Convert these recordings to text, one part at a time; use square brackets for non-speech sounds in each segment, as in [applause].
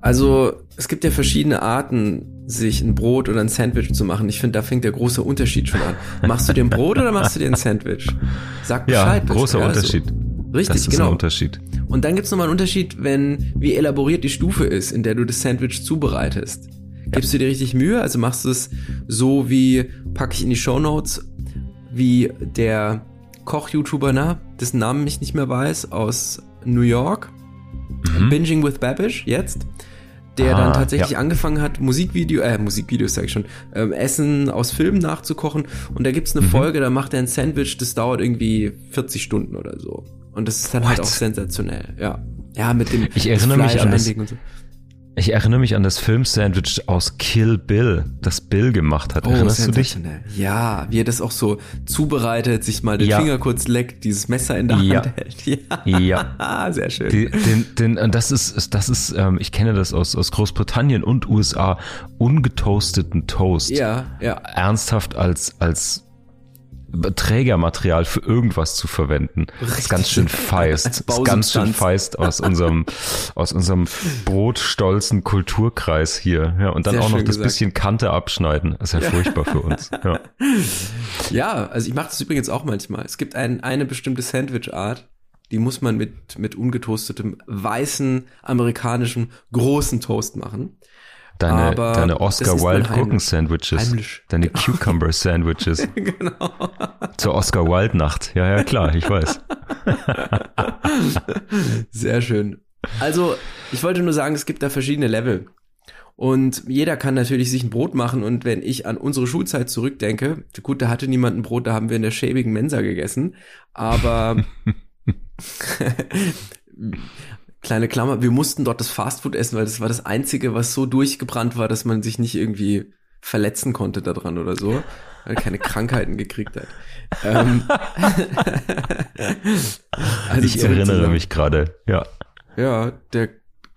Also es gibt ja verschiedene Arten, sich ein Brot oder ein Sandwich zu machen. Ich finde, da fängt der große Unterschied schon an. Machst du dir ein Brot oder machst du dir ein Sandwich? Sag Bescheid. Ja, großer bitte. Unterschied. Also, richtig, das ist genau. Ein Unterschied. Und dann gibt's nochmal einen Unterschied, wenn wie elaboriert die Stufe ist, in der du das Sandwich zubereitest. Gibst du dir richtig Mühe? Also machst du es so wie, packe ich in die Show Notes, wie der Koch-YouTuber, na, dessen Namen ich nicht mehr weiß, aus New York. Mhm. Binging with Babish, jetzt der ah, dann tatsächlich ja. angefangen hat, Musikvideo, äh, Musikvideos sag ich schon, ähm, Essen aus Filmen nachzukochen. Und da gibt's eine mhm. Folge, da macht er ein Sandwich, das dauert irgendwie 40 Stunden oder so. Und das ist dann halt What? halt auch sensationell, ja. Ja, mit dem Ich erinnere mich an das, so. Ich erinnere mich an das Film-Sandwich aus Kill Bill, das Bill gemacht hat. Oh, Erinnerst du dich? Ja, wie er das auch so zubereitet, sich mal den ja. Finger kurz leckt, dieses Messer in der ja. Hand hält. [laughs] Ja, ja. [laughs] sehr schön. Die, den, den, das ist, das ist, ähm, ich kenne das aus, aus Großbritannien und USA, ungetoasteten Toast. Ja, ja. Ernsthaft als, als Trägermaterial für irgendwas zu verwenden. Das ist ganz schön feist. Ist ganz schön feist aus unserem, aus unserem brotstolzen Kulturkreis hier. Ja, und dann Sehr auch noch das gesagt. bisschen Kante abschneiden. Das ist ja, ja. furchtbar für uns. Ja, ja also ich mache das übrigens auch manchmal. Es gibt ein, eine bestimmte Sandwich-Art, die muss man mit, mit ungetoastetem, weißen, amerikanischen, großen Toast machen. Deine, deine Oscar Wilde Gurken Sandwiches. Deine genau. Cucumber Sandwiches. [laughs] genau. Zur Oscar Wilde Nacht. Ja, ja, klar, ich weiß. [laughs] Sehr schön. Also, ich wollte nur sagen, es gibt da verschiedene Level. Und jeder kann natürlich sich ein Brot machen. Und wenn ich an unsere Schulzeit zurückdenke, gut, da hatte niemand ein Brot, da haben wir in der schäbigen Mensa gegessen. Aber [laughs] kleine Klammer, wir mussten dort das Fastfood essen, weil das war das Einzige, was so durchgebrannt war, dass man sich nicht irgendwie verletzen konnte daran oder so, weil keine [laughs] Krankheiten gekriegt hat. Ähm, [laughs] also ich erinnere mich gerade, ja. Ja, der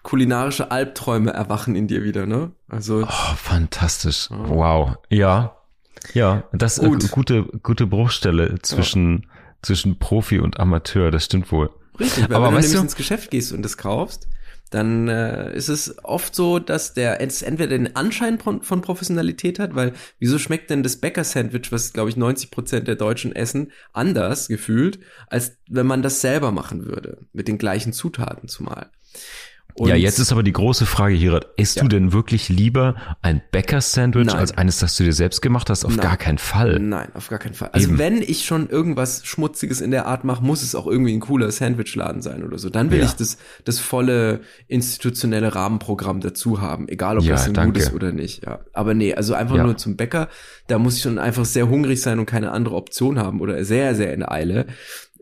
kulinarische Albträume erwachen in dir wieder, ne? Also. Oh, fantastisch. Wow. Ja. Ja, das ist Gut. gute, gute Bruchstelle zwischen, ja. Zwischen Profi und Amateur, das stimmt wohl. Richtig, weil Aber wenn du nämlich du? ins Geschäft gehst und das kaufst, dann äh, ist es oft so, dass der es entweder den Anschein von, von Professionalität hat, weil wieso schmeckt denn das Bäcker-Sandwich, was glaube ich 90 Prozent der Deutschen essen, anders gefühlt, als wenn man das selber machen würde, mit den gleichen Zutaten zumal. Und ja, jetzt ist aber die große Frage, Hirat. Isst ja. du denn wirklich lieber ein Bäcker-Sandwich als eines, das du dir selbst gemacht hast? Auf Nein. gar keinen Fall. Nein, auf gar keinen Fall. Also Eben. wenn ich schon irgendwas Schmutziges in der Art mache, muss es auch irgendwie ein cooler Sandwichladen sein oder so. Dann will ja. ich das, das volle institutionelle Rahmenprogramm dazu haben, egal ob ja, das ein danke. gut ist oder nicht. Ja, aber nee, also einfach nur zum Bäcker, da muss ich schon einfach sehr hungrig sein und keine andere Option haben oder sehr, sehr in Eile.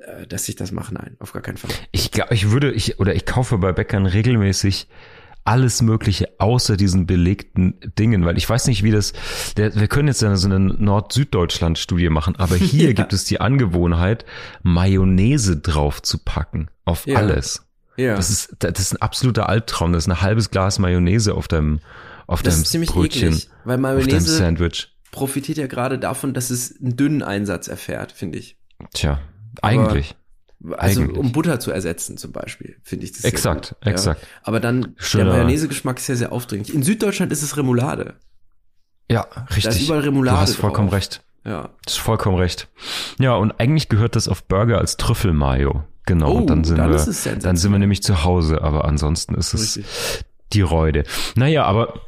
Äh, dass ich das mache. Nein, auf gar keinen Fall. Ich, ich würde, ich, oder ich kaufe bei Bäckern regelmäßig alles Mögliche außer diesen belegten Dingen, weil ich weiß nicht, wie das, der, wir können jetzt so eine Nord-Süddeutschland-Studie machen, aber [laughs] hier ja. gibt es die Angewohnheit, Mayonnaise drauf zu packen auf ja. alles. Ja. Das ist, das ist ein absoluter Albtraum. Das ist ein halbes Glas Mayonnaise auf deinem, auf das deinem ist ziemlich Brötchen, eklig, weil Mayonnaise Sandwich. profitiert ja gerade davon, dass es einen dünnen Einsatz erfährt, finde ich. Tja, eigentlich. also Eigentlich. um Butter zu ersetzen zum Beispiel, finde ich das Exakt, gut, exakt. Ja. Aber dann, Schöner. der Mayonnaise-Geschmack ist ja sehr aufdringlich. In Süddeutschland ist es Remoulade. Ja, richtig. Da ist überall Remoulade Du hast vollkommen drauf. recht. Ja. Das ist vollkommen recht. Ja, und eigentlich gehört das auf Burger als Trüffelmayo. Genau, oh, und dann sind dann wir, dann sind wir nämlich zu Hause, aber ansonsten ist es richtig. die Reude. Naja, aber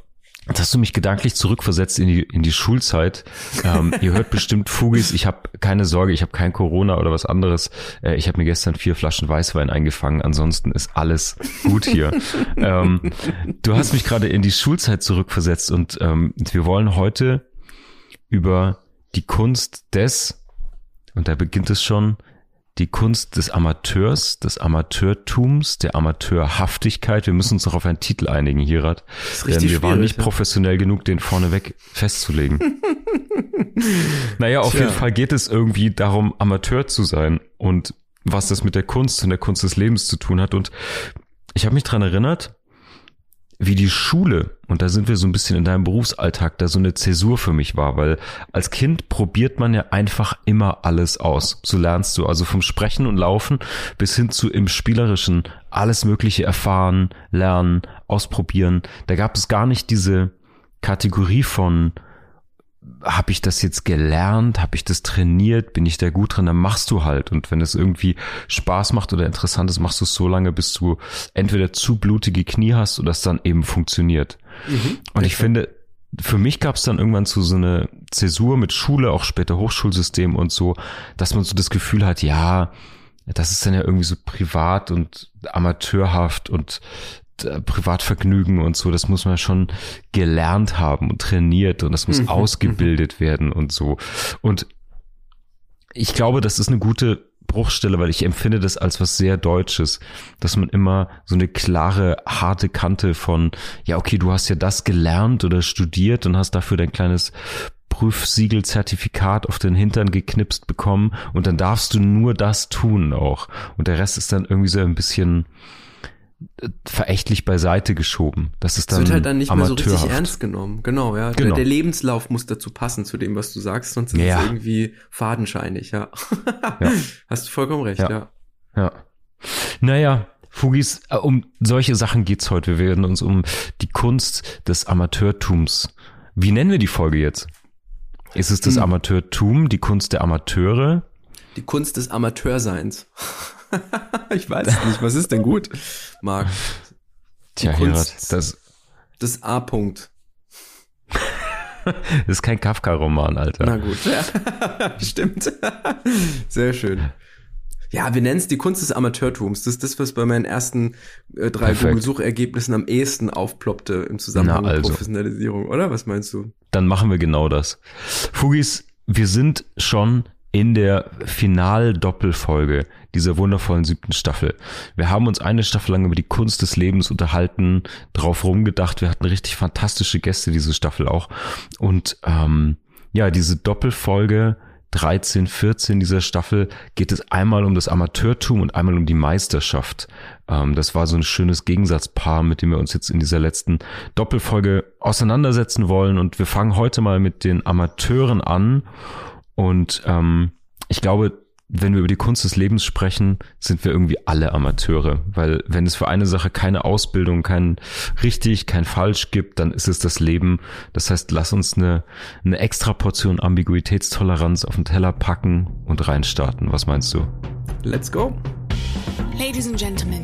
Jetzt hast du mich gedanklich zurückversetzt in die, in die Schulzeit. Ähm, ihr hört bestimmt Fugis, ich habe keine Sorge, ich habe kein Corona oder was anderes. Äh, ich habe mir gestern vier Flaschen Weißwein eingefangen, ansonsten ist alles gut hier. ähm, du hast mich gerade in die Schulzeit zurückversetzt und ähm, wir wollen heute über die Kunst des, und da beginnt es schon, die Kunst des Amateurs, des Amateurtums, der Amateurhaftigkeit. Wir müssen uns noch auf einen Titel einigen, Hirat. Denn wir waren nicht professionell genug, den vorneweg festzulegen. [laughs] naja, auf Tja. jeden Fall geht es irgendwie darum, Amateur zu sein und was das mit der Kunst und der Kunst des Lebens zu tun hat. Und ich habe mich dran erinnert, wie die Schule, und da sind wir so ein bisschen in deinem Berufsalltag, da so eine Zäsur für mich war, weil als Kind probiert man ja einfach immer alles aus. So lernst du also vom Sprechen und Laufen bis hin zu im Spielerischen alles Mögliche erfahren, lernen, ausprobieren. Da gab es gar nicht diese Kategorie von, habe ich das jetzt gelernt, habe ich das trainiert, bin ich da gut drin, dann machst du halt. Und wenn es irgendwie Spaß macht oder interessant ist, machst du es so lange, bis du entweder zu blutige Knie hast oder es dann eben funktioniert. Mhm, und ich finde, für mich gab es dann irgendwann so so eine Zäsur mit Schule, auch später Hochschulsystem und so, dass man so das Gefühl hat, ja, das ist dann ja irgendwie so privat und amateurhaft und äh, Privatvergnügen und so, das muss man schon gelernt haben und trainiert und das muss mhm. ausgebildet werden und so. Und ich glaube, das ist eine gute Bruchstelle, weil ich empfinde das als was sehr Deutsches, dass man immer so eine klare, harte Kante von, ja, okay, du hast ja das gelernt oder studiert und hast dafür dein kleines Prüfsiegelzertifikat auf den Hintern geknipst bekommen und dann darfst du nur das tun auch. Und der Rest ist dann irgendwie so ein bisschen, verächtlich beiseite geschoben. Das ist dann das wird halt dann nicht mehr so richtig ernst genommen. Genau, ja. Genau. Der, der, Lebenslauf muss dazu passen zu dem, was du sagst, sonst ist ja. es irgendwie fadenscheinig, ja. [laughs] ja. Hast du vollkommen recht, ja. Ja. ja. Naja, Fugis, äh, um solche Sachen geht's heute. Wir werden uns um die Kunst des Amateurtums. Wie nennen wir die Folge jetzt? Ist es das hm. Amateurtum, die Kunst der Amateure? Die Kunst des Amateurseins. [laughs] [laughs] ich weiß nicht, was ist denn gut, Marc? Tja, Herat, das... Das A-Punkt. [laughs] das ist kein Kafka-Roman, Alter. Na gut, ja. [laughs] stimmt. Sehr schön. Ja, wir nennen es die Kunst des Amateurtums. Das ist das, was bei meinen ersten äh, drei Google-Suchergebnissen am ehesten aufploppte im Zusammenhang also. mit Professionalisierung, oder? Was meinst du? Dann machen wir genau das. Fugis, wir sind schon in der Final-Doppelfolge dieser wundervollen siebten Staffel. Wir haben uns eine Staffel lang über die Kunst des Lebens unterhalten, drauf rumgedacht. Wir hatten richtig fantastische Gäste diese Staffel auch. Und ähm, ja, diese Doppelfolge 13, 14 dieser Staffel geht es einmal um das Amateurtum und einmal um die Meisterschaft. Ähm, das war so ein schönes Gegensatzpaar, mit dem wir uns jetzt in dieser letzten Doppelfolge auseinandersetzen wollen. Und wir fangen heute mal mit den Amateuren an. Und ähm, ich glaube, wenn wir über die Kunst des Lebens sprechen, sind wir irgendwie alle Amateure, weil wenn es für eine Sache keine Ausbildung, kein richtig, kein falsch gibt, dann ist es das Leben. Das heißt, lass uns eine, eine extra Portion Ambiguitätstoleranz auf den Teller packen und reinstarten. Was meinst du? Let's go. Ladies and Gentlemen,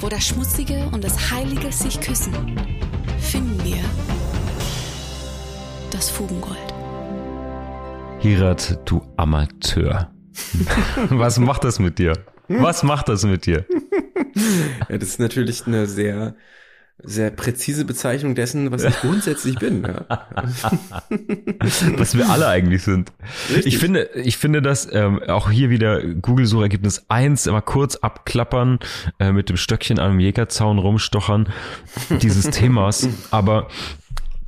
Wo das Schmutzige und das Heilige sich küssen, finden wir das Fugengold. Hirat, du Amateur. [laughs] Was macht das mit dir? Was macht das mit dir? Ja, das ist natürlich eine sehr, sehr präzise Bezeichnung dessen, was ich grundsätzlich bin. Ja. [laughs] was wir alle eigentlich sind. Richtig. Ich finde, ich finde das ähm, auch hier wieder Google-Suchergebnis eins immer kurz abklappern, äh, mit dem Stöckchen an einem Jägerzaun rumstochern, dieses [laughs] Themas. Aber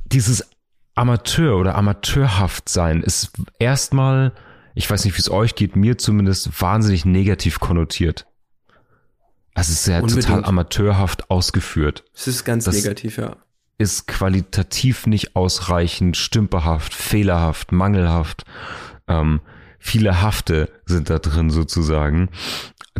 dieses Amateur oder Amateurhaft sein ist erstmal ich weiß nicht, wie es euch geht, mir zumindest wahnsinnig negativ konnotiert. Also es ist ja Unbedingt. total amateurhaft ausgeführt. Es ist ganz das negativ, ja. Ist qualitativ nicht ausreichend, stümperhaft, fehlerhaft, mangelhaft. Ähm, viele Hafte sind da drin sozusagen.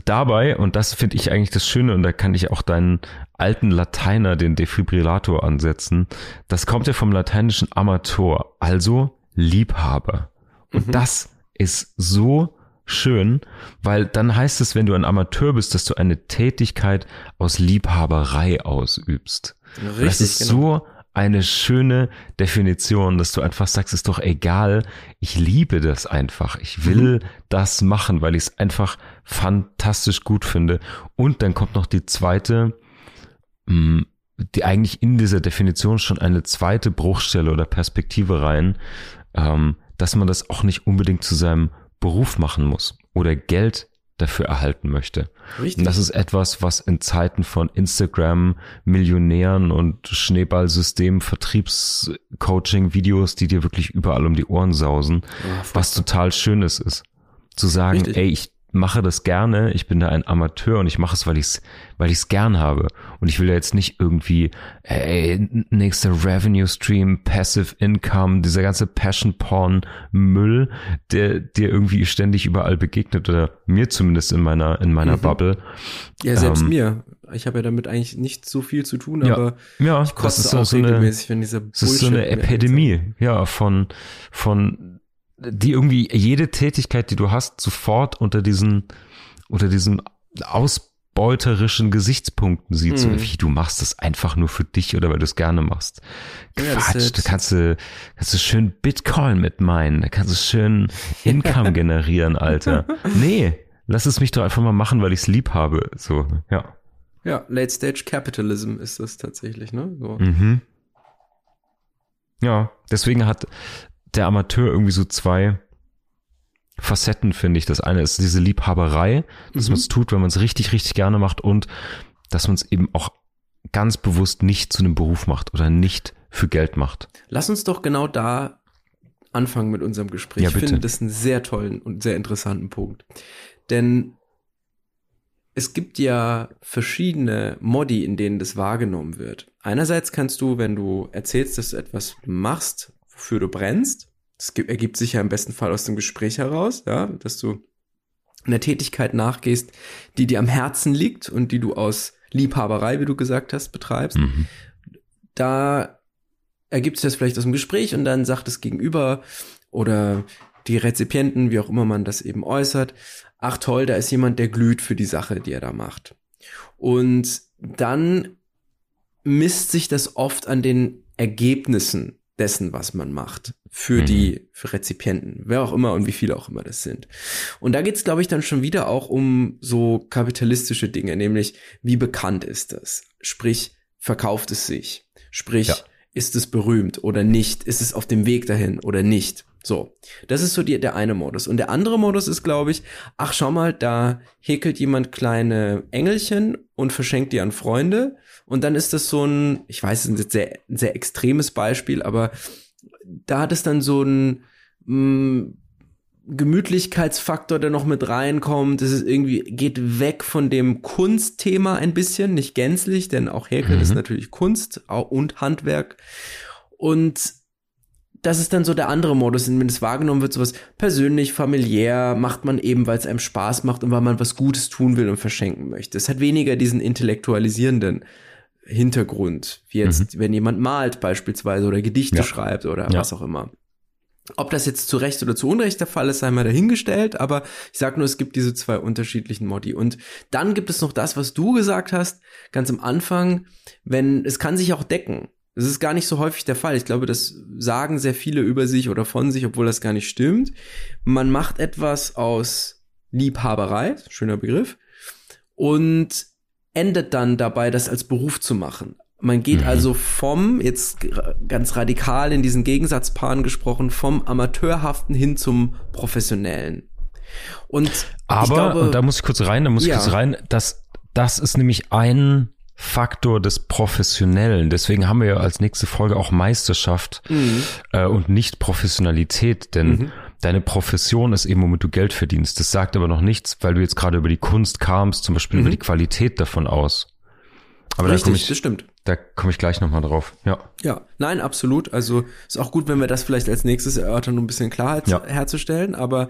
Dabei, und das finde ich eigentlich das Schöne, und da kann ich auch deinen alten Lateiner, den Defibrillator ansetzen, das kommt ja vom lateinischen Amator, also Liebhaber. Und mhm. das ist so schön, weil dann heißt es, wenn du ein Amateur bist, dass du eine Tätigkeit aus Liebhaberei ausübst. Richtig, das ist genau. so eine schöne Definition, dass du einfach sagst, ist doch egal, ich liebe das einfach. Ich will mhm. das machen, weil ich es einfach fantastisch gut finde. Und dann kommt noch die zweite, mm, die eigentlich in dieser Definition schon eine zweite Bruchstelle oder Perspektive rein, ähm, dass man das auch nicht unbedingt zu seinem Beruf machen muss oder Geld dafür erhalten möchte. Richtig. Und das ist etwas, was in Zeiten von Instagram, Millionären und Schneeballsystem, Vertriebscoaching, Videos, die dir wirklich überall um die Ohren sausen, ja, was total Schönes ist. Zu sagen, Richtig. ey, ich mache das gerne, ich bin da ein Amateur und ich mache es, weil ich es weil ich's gern habe. Und ich will ja jetzt nicht irgendwie, ey, nächster Revenue Stream, Passive Income, dieser ganze Passion Porn Müll, der dir irgendwie ständig überall begegnet oder mir zumindest in meiner, in meiner mhm. Bubble. Ja, selbst ähm, mir. Ich habe ja damit eigentlich nicht so viel zu tun, ja, aber ja, ich koste das ist auch so regelmäßig, eine, wenn dieser Bullshit Das ist so eine Epidemie, ja, von, von die irgendwie jede Tätigkeit, die du hast, sofort unter diesen, unter diesen ausbeuterischen Gesichtspunkten sieht, mhm. so wie du machst das einfach nur für dich oder weil du es gerne machst. Quatsch, ja, da kannst du, kannst du schön Bitcoin mit meinen, da kannst du schön Income [laughs] generieren, Alter. Nee, lass es mich doch einfach mal machen, weil ich es lieb habe, so, ja. Ja, Late Stage Capitalism ist das tatsächlich, ne? So. Mhm. Ja, deswegen hat der Amateur irgendwie so zwei Facetten, finde ich. Das eine ist diese Liebhaberei, dass mhm. man es tut, wenn man es richtig, richtig gerne macht und dass man es eben auch ganz bewusst nicht zu einem Beruf macht oder nicht für Geld macht. Lass uns doch genau da anfangen mit unserem Gespräch. Ja, ich finde das einen sehr tollen und sehr interessanten Punkt. Denn es gibt ja verschiedene Modi, in denen das wahrgenommen wird. Einerseits kannst du, wenn du erzählst, dass du etwas machst, wofür du brennst. Das ergibt sich ja im besten Fall aus dem Gespräch heraus, ja, dass du einer Tätigkeit nachgehst, die dir am Herzen liegt und die du aus Liebhaberei, wie du gesagt hast, betreibst. Mhm. Da ergibt sich das vielleicht aus dem Gespräch und dann sagt das Gegenüber oder die Rezipienten, wie auch immer man das eben äußert, ach toll, da ist jemand, der glüht für die Sache, die er da macht. Und dann misst sich das oft an den Ergebnissen dessen, was man macht, für mhm. die für Rezipienten, wer auch immer und wie viele auch immer das sind. Und da geht's, glaube ich, dann schon wieder auch um so kapitalistische Dinge, nämlich wie bekannt ist das? Sprich, verkauft es sich? Sprich, ja. ist es berühmt oder nicht? Ist es auf dem Weg dahin oder nicht? So, das ist so die, der eine Modus. Und der andere Modus ist, glaube ich, ach schau mal, da häkelt jemand kleine Engelchen und verschenkt die an Freunde. Und dann ist das so ein, ich weiß, es ist ein sehr, ein sehr extremes Beispiel, aber da hat es dann so ein mh, mm, Gemütlichkeitsfaktor, der noch mit reinkommt. Es ist irgendwie, geht weg von dem Kunstthema ein bisschen, nicht gänzlich, denn auch Häkeln mhm. ist natürlich Kunst und Handwerk. Und das ist dann so der andere Modus, in dem es wahrgenommen wird, sowas persönlich, familiär, macht man eben, weil es einem Spaß macht und weil man was Gutes tun will und verschenken möchte. Es hat weniger diesen intellektualisierenden Hintergrund, wie jetzt, mhm. wenn jemand malt beispielsweise oder Gedichte ja. schreibt oder ja. was auch immer. Ob das jetzt zu Recht oder zu Unrecht der Fall ist, sei mal dahingestellt, aber ich sag nur, es gibt diese zwei unterschiedlichen Modi. Und dann gibt es noch das, was du gesagt hast, ganz am Anfang, wenn, es kann sich auch decken. Das ist gar nicht so häufig der Fall. Ich glaube, das sagen sehr viele über sich oder von sich, obwohl das gar nicht stimmt. Man macht etwas aus Liebhaberei, schöner Begriff, und endet dann dabei, das als Beruf zu machen. Man geht mhm. also vom, jetzt ganz radikal in diesen Gegensatzpaaren gesprochen, vom Amateurhaften hin zum Professionellen. Und aber, glaube, und da muss ich kurz rein, da muss ich ja. kurz rein, dass das ist nämlich ein Faktor des Professionellen. Deswegen haben wir ja als nächste Folge auch Meisterschaft mhm. äh, und nicht Professionalität, denn mhm. Deine Profession ist eben, womit du Geld verdienst. Das sagt aber noch nichts, weil du jetzt gerade über die Kunst kamst, zum Beispiel mhm. über die Qualität davon aus. Aber Richtig, da komme ich, das stimmt. Da komme ich gleich nochmal drauf. Ja. Ja, nein, absolut. Also ist auch gut, wenn wir das vielleicht als nächstes erörtern, um ein bisschen Klarheit ja. herzustellen. Aber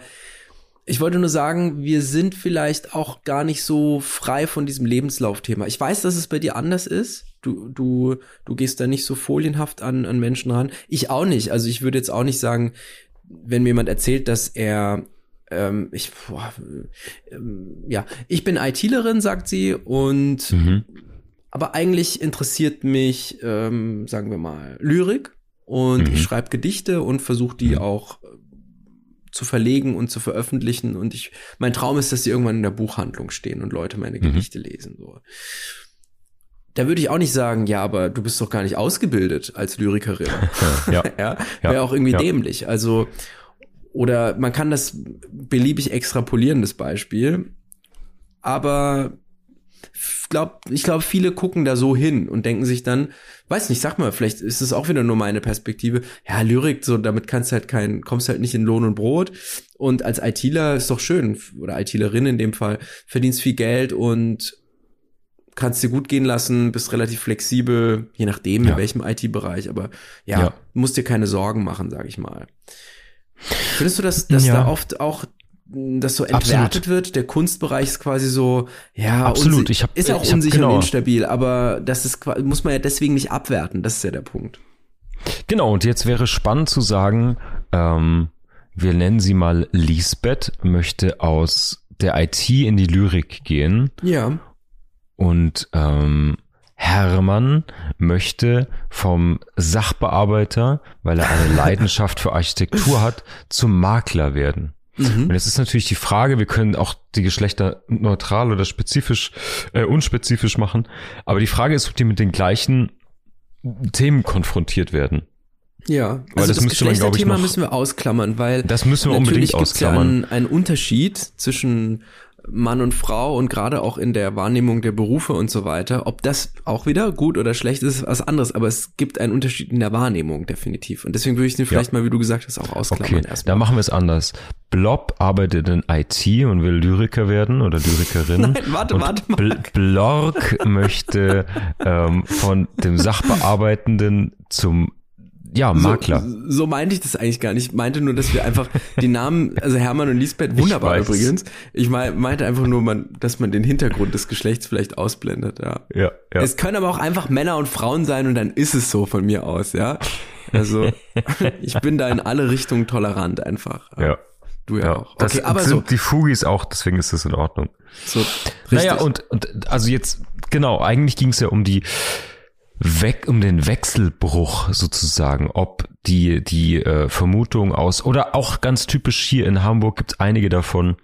ich wollte nur sagen, wir sind vielleicht auch gar nicht so frei von diesem Lebenslaufthema. Ich weiß, dass es bei dir anders ist. Du, du, du gehst da nicht so folienhaft an, an Menschen ran. Ich auch nicht. Also ich würde jetzt auch nicht sagen, wenn mir jemand erzählt, dass er ähm, ich, boah, ähm, ja, ich bin ITlerin, sagt sie, und mhm. aber eigentlich interessiert mich, ähm, sagen wir mal, Lyrik und mhm. ich schreibe Gedichte und versuche die mhm. auch zu verlegen und zu veröffentlichen. Und ich, mein Traum ist, dass sie irgendwann in der Buchhandlung stehen und Leute meine mhm. Gedichte lesen. So. Da würde ich auch nicht sagen, ja, aber du bist doch gar nicht ausgebildet als Lyrikerin. [laughs] [laughs] ja. ja Wäre auch irgendwie ja. dämlich. Also, oder man kann das beliebig extrapolieren, das Beispiel. Aber glaub, ich glaube, viele gucken da so hin und denken sich dann, weiß nicht, sag mal, vielleicht ist es auch wieder nur meine Perspektive. Ja, Lyrik, so damit kannst du halt kein, kommst halt nicht in Lohn und Brot. Und als ITler ist doch schön, oder ITlerin in dem Fall, verdienst viel Geld und kannst dir gut gehen lassen, bist relativ flexibel, je nachdem, ja. in welchem IT-Bereich, aber ja, ja, musst dir keine Sorgen machen, sag ich mal. Findest du, dass, dass ja. da oft auch das so entwertet Absolut. wird. Der Kunstbereich ist quasi so, ja, Absolut. Ich hab, ist auch unsicher genau. und instabil, aber das ist muss man ja deswegen nicht abwerten. Das ist ja der Punkt. Genau. Und jetzt wäre spannend zu sagen, ähm, wir nennen sie mal Lisbeth, möchte aus der IT in die Lyrik gehen. Ja. Und ähm, Hermann möchte vom Sachbearbeiter, weil er eine [laughs] Leidenschaft für Architektur hat, zum Makler werden. Mhm. Und jetzt ist natürlich die Frage, wir können auch die Geschlechter neutral oder spezifisch, äh, unspezifisch machen. Aber die Frage ist, ob die mit den gleichen Themen konfrontiert werden. Ja, weil also das, das Geschlechterthema müssen wir ausklammern, weil das müssen wir unbedingt ausklammern. Ja einen, einen Unterschied zwischen Mann und Frau und gerade auch in der Wahrnehmung der Berufe und so weiter. Ob das auch wieder gut oder schlecht ist, ist was anderes, aber es gibt einen Unterschied in der Wahrnehmung definitiv. Und deswegen würde ich den vielleicht ja. mal, wie du gesagt hast, auch ausklammern okay, erstmal. Da machen wir es anders. Blob arbeitet in IT und will Lyriker werden oder Lyrikerin. [laughs] Nein, warte, warte mal. Bl Blork möchte ähm, von dem Sachbearbeitenden zum ja, Makler. So, so meinte ich das eigentlich gar nicht. Ich meinte nur, dass wir einfach die Namen, also Hermann und Lisbeth, wunderbar ich übrigens. Ich meinte einfach nur, man, dass man den Hintergrund des Geschlechts vielleicht ausblendet, ja. Ja, ja. Es können aber auch einfach Männer und Frauen sein und dann ist es so von mir aus, ja. Also, [laughs] ich bin da in alle Richtungen tolerant einfach. Ja. Du ja, ja auch. Okay, das aber sind so. die Fugis auch, deswegen ist das in Ordnung. So, richtig. Naja, und, und also jetzt, genau, eigentlich ging es ja um die weg um den Wechselbruch sozusagen, ob die die äh, Vermutung aus oder auch ganz typisch hier in Hamburg gibt es einige davon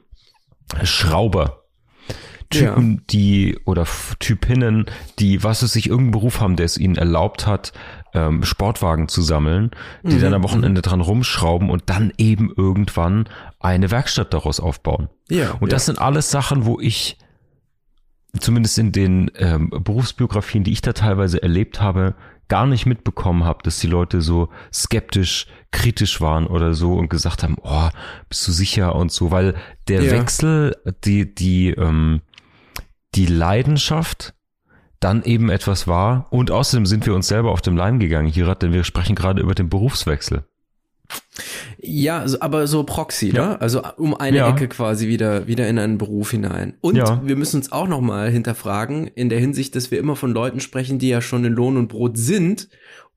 Schrauber Typen, ja. die oder Typinnen, die was es sich irgendeinen Beruf haben, der es ihnen erlaubt hat, ähm, Sportwagen zu sammeln, die mhm. dann am Wochenende dran rumschrauben und dann eben irgendwann eine Werkstatt daraus aufbauen. Ja. Und das sind alles Sachen, wo ich zumindest in den ähm, Berufsbiografien, die ich da teilweise erlebt habe, gar nicht mitbekommen habe, dass die Leute so skeptisch, kritisch waren oder so und gesagt haben, oh, bist du sicher und so, weil der ja. Wechsel, die, die, ähm, die Leidenschaft dann eben etwas war und außerdem sind wir uns selber auf dem Leim gegangen, hier, denn wir sprechen gerade über den Berufswechsel. Ja, aber so Proxy, ne? ja. ne? Also um eine ja. Ecke quasi wieder, wieder in einen Beruf hinein. Und ja. wir müssen uns auch nochmal hinterfragen, in der Hinsicht, dass wir immer von Leuten sprechen, die ja schon in Lohn und Brot sind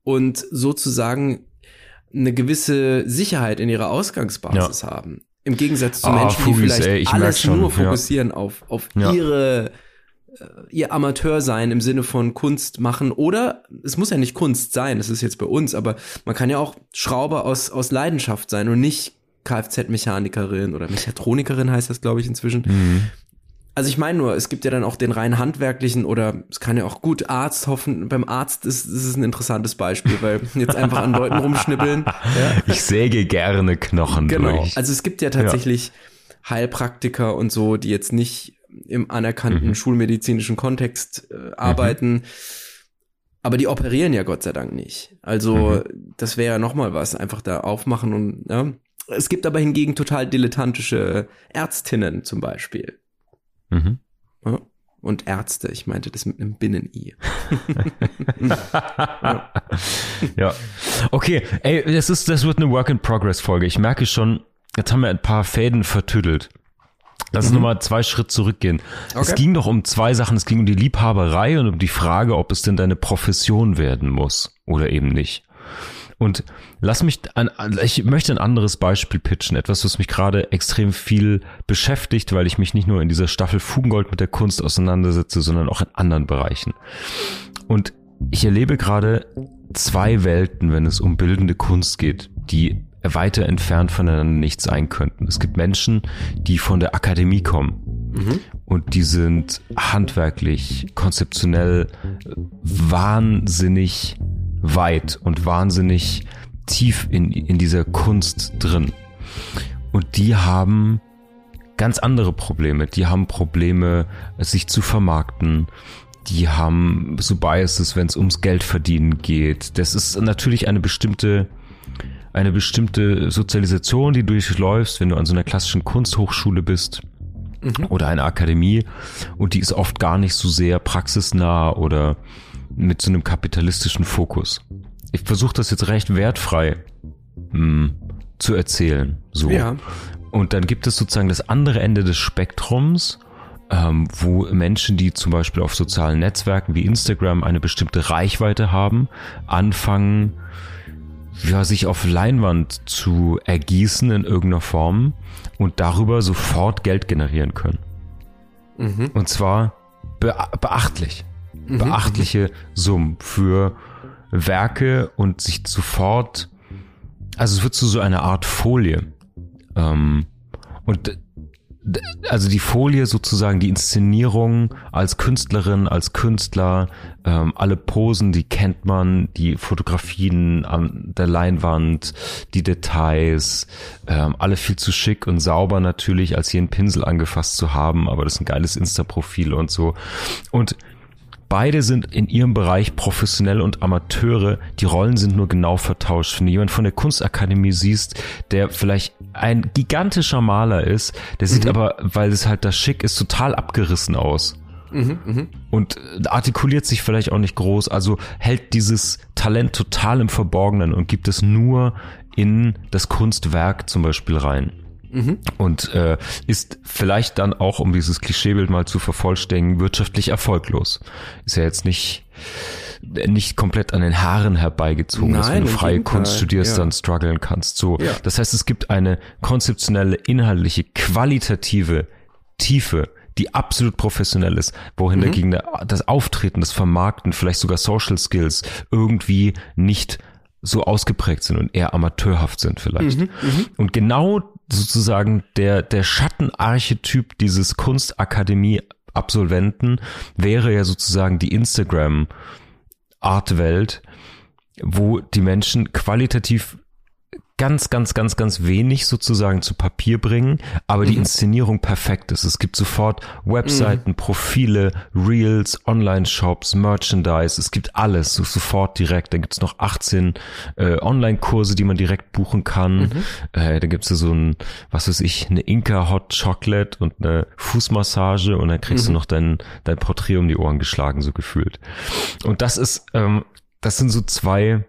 und sozusagen eine gewisse Sicherheit in ihrer Ausgangsbasis haben. Im Gegensatz zu ah, Menschen, Fugis, die vielleicht ey, alles nur fokussieren auf, auf ihre äh, ihr Amateur sein im Sinne von Kunst machen oder es muss ja nicht Kunst sein, das ist jetzt bei uns, aber man kann ja auch Schrauber aus, aus Leidenschaft sein und nicht Kfz-Mechanikerin oder Mechatronikerin heißt das, glaube ich, inzwischen. Mhm. Also ich meine nur, es gibt ja dann auch den rein handwerklichen oder es kann ja auch gut Arzt hoffen. Beim Arzt ist, ist es ein interessantes Beispiel, weil jetzt einfach an Leuten rumschnippeln. [laughs] Ja. Ich säge gerne Knochen genau. durch. Also es gibt ja tatsächlich ja. Heilpraktiker und so, die jetzt nicht im anerkannten mhm. schulmedizinischen Kontext äh, arbeiten. Mhm. Aber die operieren ja Gott sei Dank nicht. Also mhm. das wäre ja noch mal was, einfach da aufmachen und ja. Es gibt aber hingegen total dilettantische Ärztinnen zum Beispiel. Mhm. Ja. Und Ärzte, ich meinte das mit einem Binnen-I. ja. [laughs] ja. Okay, ey, das ist, das wird eine Work-in-Progress-Folge. Ich merke schon, jetzt haben wir ein paar Fäden vertüdelt. Lass uns mhm. nochmal zwei Schritt zurückgehen. Okay. Es ging doch um zwei Sachen. Es ging um die Liebhaberei und um die Frage, ob es denn deine Profession werden muss oder eben nicht. Und lass mich, ein, ich möchte ein anderes Beispiel pitchen, etwas, was mich gerade extrem viel beschäftigt, weil ich mich nicht nur in dieser Staffel Fugengold mit der Kunst auseinandersetze, sondern auch in anderen Bereichen. Und ich erlebe gerade zwei Welten, wenn es um bildende Kunst geht, die weiter entfernt voneinander nicht sein könnten. Es gibt Menschen, die von der Akademie kommen. Mhm. Und die sind handwerklich, konzeptionell wahnsinnig weit und wahnsinnig tief in, in dieser Kunst drin. Und die haben ganz andere Probleme. Die haben Probleme, sich zu vermarkten. Die haben so Biases, wenn es ums Geld verdienen geht. Das ist natürlich eine bestimmte eine bestimmte Sozialisation, die du durchläufst, wenn du an so einer klassischen Kunsthochschule bist mhm. oder einer Akademie und die ist oft gar nicht so sehr praxisnah oder mit so einem kapitalistischen Fokus. Ich versuche das jetzt recht wertfrei mh, hm, zu erzählen. So. Ja. Und dann gibt es sozusagen das andere Ende des Spektrums, ähm, wo Menschen, die zum Beispiel auf sozialen Netzwerken wie Instagram eine bestimmte Reichweite haben, anfangen, ja, sich auf Leinwand zu ergießen in irgendeiner Form und darüber sofort Geld generieren können. Mhm. Und zwar be beachtlich. Mhm. Beachtliche Summen für Werke und sich sofort, also es wird zu so einer Art Folie. Ähm, und also die Folie sozusagen, die Inszenierung als Künstlerin, als Künstler, ähm, alle Posen, die kennt man, die Fotografien an der Leinwand, die Details, ähm, alle viel zu schick und sauber natürlich, als jeden Pinsel angefasst zu haben, aber das ist ein geiles Insta-Profil und so. Und Beide sind in ihrem Bereich professionell und Amateure. Die Rollen sind nur genau vertauscht. Wenn du jemand von der Kunstakademie siehst, der vielleicht ein gigantischer Maler ist, der sieht mhm. aber, weil es halt das schick ist, total abgerissen aus. Mhm, mh. Und artikuliert sich vielleicht auch nicht groß, also hält dieses Talent total im Verborgenen und gibt es nur in das Kunstwerk zum Beispiel rein. Mhm. Und äh, ist vielleicht dann auch, um dieses Klischeebild mal zu vervollständigen, wirtschaftlich erfolglos. Ist ja jetzt nicht nicht komplett an den Haaren herbeigezogen, Nein, dass wenn du freie Kunst studierst, ja. dann strugglen kannst. So, ja. das heißt, es gibt eine konzeptionelle, inhaltliche, qualitative Tiefe, die absolut professionell ist, wohin mhm. dagegen das Auftreten, das Vermarkten, vielleicht sogar Social Skills irgendwie nicht so ausgeprägt sind und eher amateurhaft sind vielleicht. Mhm, mh. Und genau sozusagen der, der Schattenarchetyp dieses Kunstakademie-Absolventen wäre ja sozusagen die Instagram-Artwelt, wo die Menschen qualitativ ganz, ganz, ganz, ganz wenig sozusagen zu Papier bringen, aber mhm. die Inszenierung perfekt ist. Es gibt sofort Webseiten, mhm. Profile, Reels, Online-Shops, Merchandise, es gibt alles so sofort direkt. Dann gibt's noch 18 äh, Online-Kurse, die man direkt buchen kann. Mhm. Äh, dann gibt's so ein, was weiß ich, eine Inca Hot Chocolate und eine Fußmassage und dann kriegst du mhm. noch dein, dein Porträt um die Ohren geschlagen, so gefühlt. Und das ist, ähm, das sind so zwei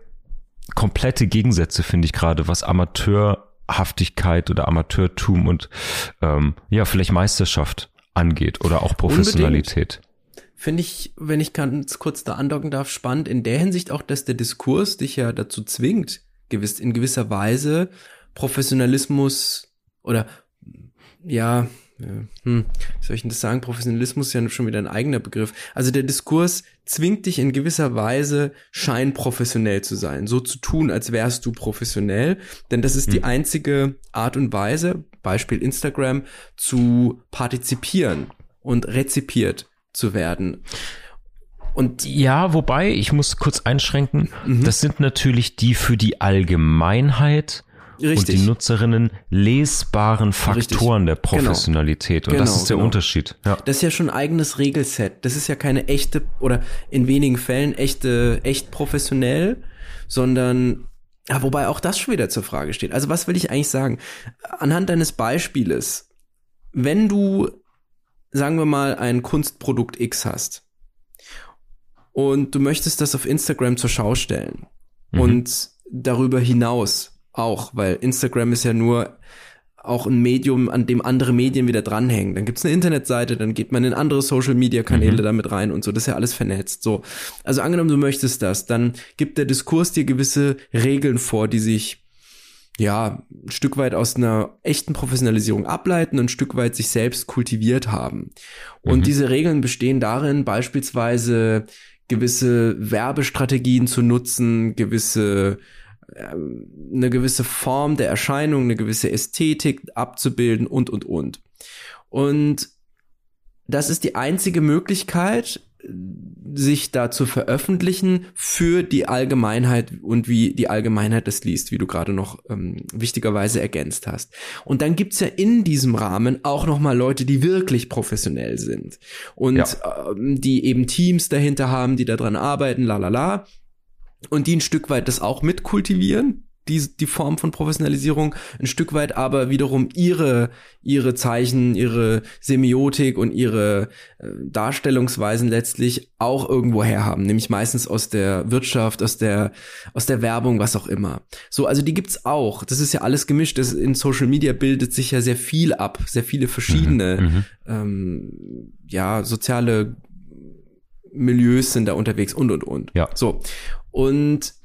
komplette Gegensätze, finde ich gerade, was Amateurhaftigkeit oder Amateurtum und ähm, ja, vielleicht Meisterschaft angeht oder auch Professionalität. Finde ich, wenn ich ganz kurz da andocken darf, spannend in der Hinsicht auch, dass der Diskurs dich ja dazu zwingt, gewiss, in gewisser Weise Professionalismus oder ja, hm, wie soll ich denn das sagen? Professionalismus ist ja schon wieder ein eigener Begriff. Also der Diskurs zwingt dich in gewisser Weise scheinprofessionell zu sein, so zu tun, als wärst du professionell, denn das ist hm. die einzige Art und Weise, Beispiel Instagram, zu partizipieren und rezipiert zu werden. Und ja, wobei, ich muss kurz einschränken, mhm. das sind natürlich die für die Allgemeinheit Richtig. und die Nutzerinnen lesbaren Faktoren Richtig. der genau. Professionalität. Genau. Und das genau, ist der genau. Unterschied. Ja. Das ist ja schon ein eigenes Regelset. Das ist ja keine echte oder in wenigen Fällen echte, echt professionell, sondern ja, wobei auch das schon wieder zur Frage steht. Also was will ich eigentlich sagen? Anhand deines Beispieles, wenn du, sagen wir mal, ein Kunstprodukt X hast und du möchtest das auf Instagram zur Schau stellen mhm. und darüber hinaus auch, weil Instagram ist ja nur auch ein Medium, an dem andere Medien wieder dranhängen. Dann gibt's eine Internetseite, dann geht man in andere Social-Media-Kanäle mhm. damit rein und so. Das ist ja alles vernetzt. So. Also angenommen, du möchtest das, dann gibt der Diskurs dir gewisse Regeln vor, die sich ja, ein Stück weit aus einer echten Professionalisierung ableiten und ein Stück weit sich selbst kultiviert haben. Und mhm. diese Regeln bestehen darin, beispielsweise gewisse Werbestrategien zu nutzen, gewisse eine gewisse Form der Erscheinung, eine gewisse Ästhetik abzubilden und, und, und. Und das ist die einzige Möglichkeit, sich da zu veröffentlichen für die Allgemeinheit und wie die Allgemeinheit das liest, wie du gerade noch ähm, wichtigerweise ergänzt hast. Und dann gibt's ja in diesem Rahmen auch nochmal Leute, die wirklich professionell sind und ja. ähm, die eben Teams dahinter haben, die daran arbeiten, la la la. Und die ein Stück weit das auch mitkultivieren die, die Form von Professionalisierung ein Stück weit aber wiederum ihre, ihre Zeichen, ihre Semiotik und ihre äh, Darstellungsweisen letztlich auch irgendwo herhaben, nämlich meistens aus der Wirtschaft, aus der, aus der Werbung, was auch immer. So, also die gibt's auch. Das ist ja alles gemischt. Das in Social Media bildet sich ja sehr viel ab, sehr viele verschiedene, mhm, mhm. ähm, ja, soziale Milieus sind da unterwegs und und und. Ja. So. Und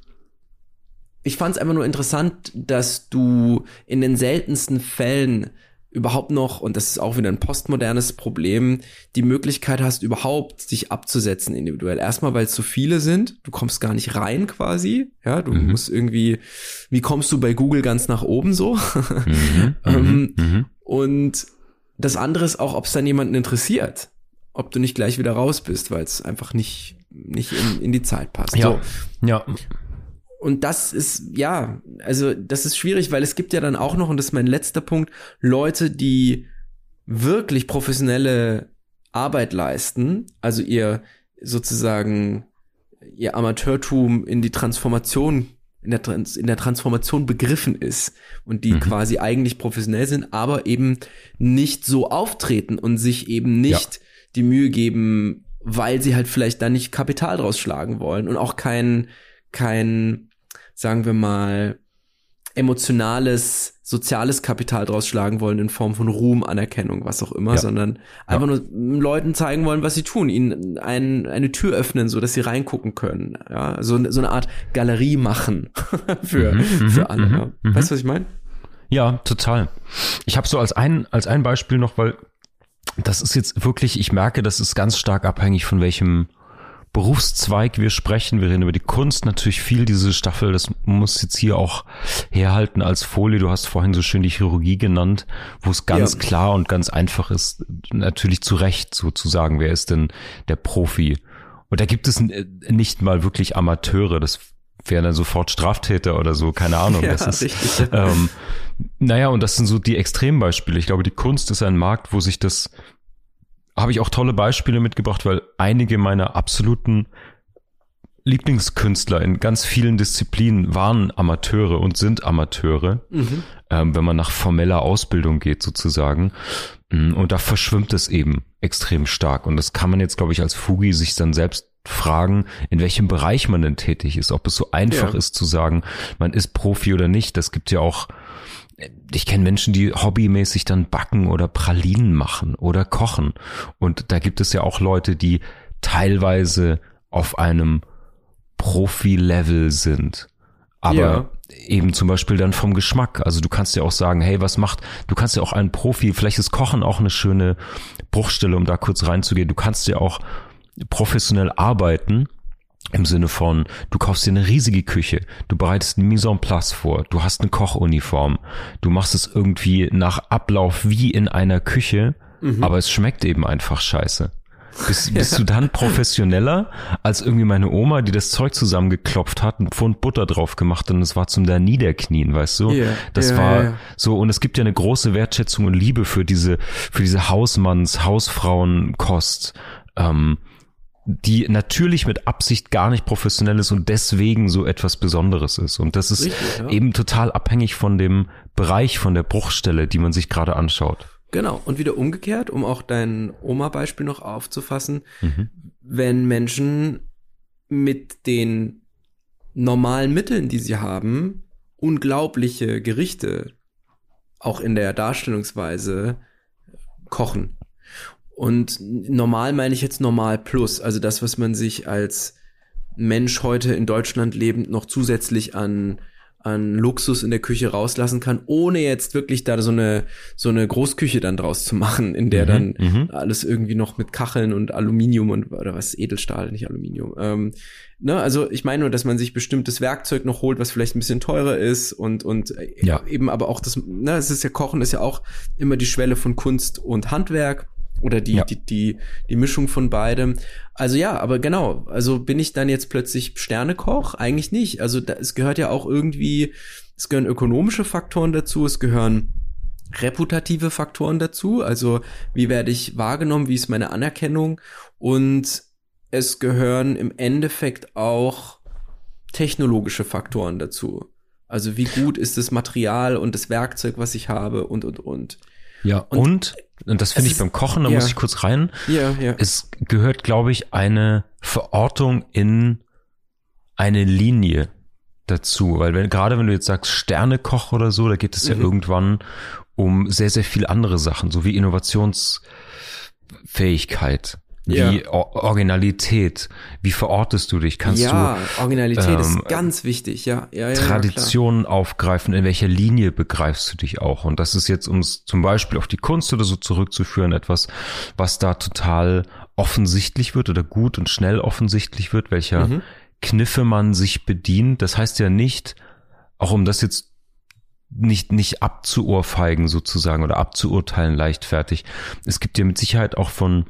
ich fand es einfach nur interessant, dass du in den seltensten Fällen überhaupt noch, und das ist auch wieder ein postmodernes Problem, die Möglichkeit hast, überhaupt sich abzusetzen individuell. Erstmal, weil es zu viele sind, du kommst gar nicht rein quasi, ja, du mhm. musst irgendwie, wie kommst du bei Google ganz nach oben so? Mhm. [laughs] ähm, mhm. mhm. Und das andere ist auch, ob es dann jemanden interessiert, ob du nicht gleich wieder raus bist, weil es einfach nicht, nicht in, in die Zeit passt. Ja. So. Ja. Und das ist, ja, also das ist schwierig, weil es gibt ja dann auch noch, und das ist mein letzter Punkt, Leute, die wirklich professionelle Arbeit leisten, also ihr sozusagen ihr Amateurtum in die Transformation in der, Trans in der Transformation begriffen ist und die mhm. quasi eigentlich professionell sind, aber eben nicht so auftreten und sich eben nicht ja. die Mühe geben, weil sie halt vielleicht da nicht Kapital draus schlagen wollen und auch kein, kein sagen wir mal, emotionales, soziales Kapital draus schlagen wollen in Form von Ruhm, Anerkennung, was auch immer, ja. sondern einfach ja. nur Leuten zeigen wollen, was sie tun, ihnen ein, eine Tür öffnen, so dass sie reingucken können. Ja, so, so eine Art Galerie machen [laughs] für, mhm, mhm, für alle. Mhm, ja. Mhm. Weißt du, was ich meine? Ja, total. Ich habe so als ein, als ein Beispiel noch, weil das ist jetzt wirklich, ich merke, das ist ganz stark abhängig von welchem Berufszweig wir sprechen. Wir reden über die Kunst natürlich viel, diese Staffel. Das muss jetzt hier auch herhalten als Folie. Du hast vorhin so schön die Chirurgie genannt, wo es ganz ja. klar und ganz einfach ist, natürlich zu Recht sozusagen, wer ist denn der Profi? Und da gibt es nicht mal wirklich Amateure. Das wären dann sofort Straftäter oder so, keine Ahnung. [laughs] Ja, das ist, ähm, naja, und das sind so die Extrembeispiele. Ich glaube, die Kunst ist ein Markt, wo sich das habe ich auch tolle Beispiele mitgebracht, weil einige meiner absoluten Lieblingskünstler in ganz vielen Disziplinen waren Amateure und sind Amateure, mhm. ähm, wenn man nach formeller Ausbildung geht sozusagen. Mm, und da verschwimmt es eben extrem stark. Und das kann man jetzt, glaube ich, als Fugi sich dann selbst fragen, in welchem Bereich man denn tätig ist, ob es so einfach ja. ist zu sagen, man ist Profi oder nicht. Das gibt ja auch ich kenne Menschen, die hobbymäßig dann backen oder Pralinen machen oder kochen. Und da gibt es ja auch Leute, die teilweise auf einem Profi-Level sind. Aber ja. eben zum Beispiel dann vom Geschmack. Also du kannst ja auch sagen, hey, was macht, du kannst ja auch einen Profi, vielleicht ist Kochen auch eine schöne Bruchstelle, um da kurz reinzugehen. Du kannst ja auch professionell arbeiten im Sinne von, du kaufst dir eine riesige Küche, du bereitest eine Mise en place vor, du hast eine Kochuniform, du machst es irgendwie nach Ablauf wie in einer Küche, mhm. aber es schmeckt eben einfach scheiße. Bist, [laughs] bist du dann professioneller als irgendwie meine Oma, die das Zeug zusammengeklopft hat, einen Pfund Butter drauf gemacht und es war zum da niederknien, weißt du? Yeah, das yeah, war yeah. so und es gibt ja eine große Wertschätzung und Liebe für diese für diese Hausmanns Hausfrauenkost. Ähm, die natürlich mit Absicht gar nicht professionell ist und deswegen so etwas Besonderes ist. Und das ist Richtig, ja. eben total abhängig von dem Bereich, von der Bruchstelle, die man sich gerade anschaut. Genau. Und wieder umgekehrt, um auch dein Oma-Beispiel noch aufzufassen, mhm. wenn Menschen mit den normalen Mitteln, die sie haben, unglaubliche Gerichte auch in der Darstellungsweise kochen und normal meine ich jetzt normal plus, also das, was man sich als Mensch heute in Deutschland lebend noch zusätzlich an an Luxus in der Küche rauslassen kann, ohne jetzt wirklich da so eine so eine Großküche dann draus zu machen, in der mhm, dann mhm. alles irgendwie noch mit Kacheln und Aluminium und oder was Edelstahl, nicht Aluminium. Ähm, ne, also ich meine nur, dass man sich bestimmtes Werkzeug noch holt, was vielleicht ein bisschen teurer ist und und äh, ja. eben aber auch das, ne, es ist ja Kochen ist ja auch immer die Schwelle von Kunst und Handwerk Oder die, ja. die, die, die Mischung von beidem. Also ja, aber genau. Also bin ich dann jetzt plötzlich Sternekoch? Eigentlich nicht. Also da, es gehört ja auch irgendwie, es gehören ökonomische Faktoren dazu, es gehören reputative Faktoren dazu. Also wie werde ich wahrgenommen, wie ist meine Anerkennung? Und es gehören im Endeffekt auch technologische Faktoren dazu. Also wie gut ist das Material und das Werkzeug, was ich habe und, und, und. Ja, und, und, und das finde ich beim Kochen, da ja. muss ich kurz rein. Ja, ja. Es gehört, glaube ich, eine Verortung in eine Linie dazu, weil wenn, gerade wenn du jetzt sagst Sternekoch oder so, da geht es ja mhm. irgendwann um sehr, sehr viel andere Sachen, so wie Innovationsfähigkeit. Ja. Wie Originalität, wie verortest du dich? Kannst ja, du Originalität ähm, ist ganz wichtig, ja. ja, ja Traditionen aufgreifen, in welcher Linie begreifst du dich auch? Und das ist jetzt, um es zum Beispiel auf die Kunst oder so zurückzuführen, etwas, was da total offensichtlich wird oder gut und schnell offensichtlich wird, welcher mhm. Kniffe man sich bedient. Das heißt ja nicht, auch um das jetzt nicht, nicht abzuohrfeigen sozusagen oder abzuurteilen leichtfertig. Es gibt ja mit Sicherheit auch von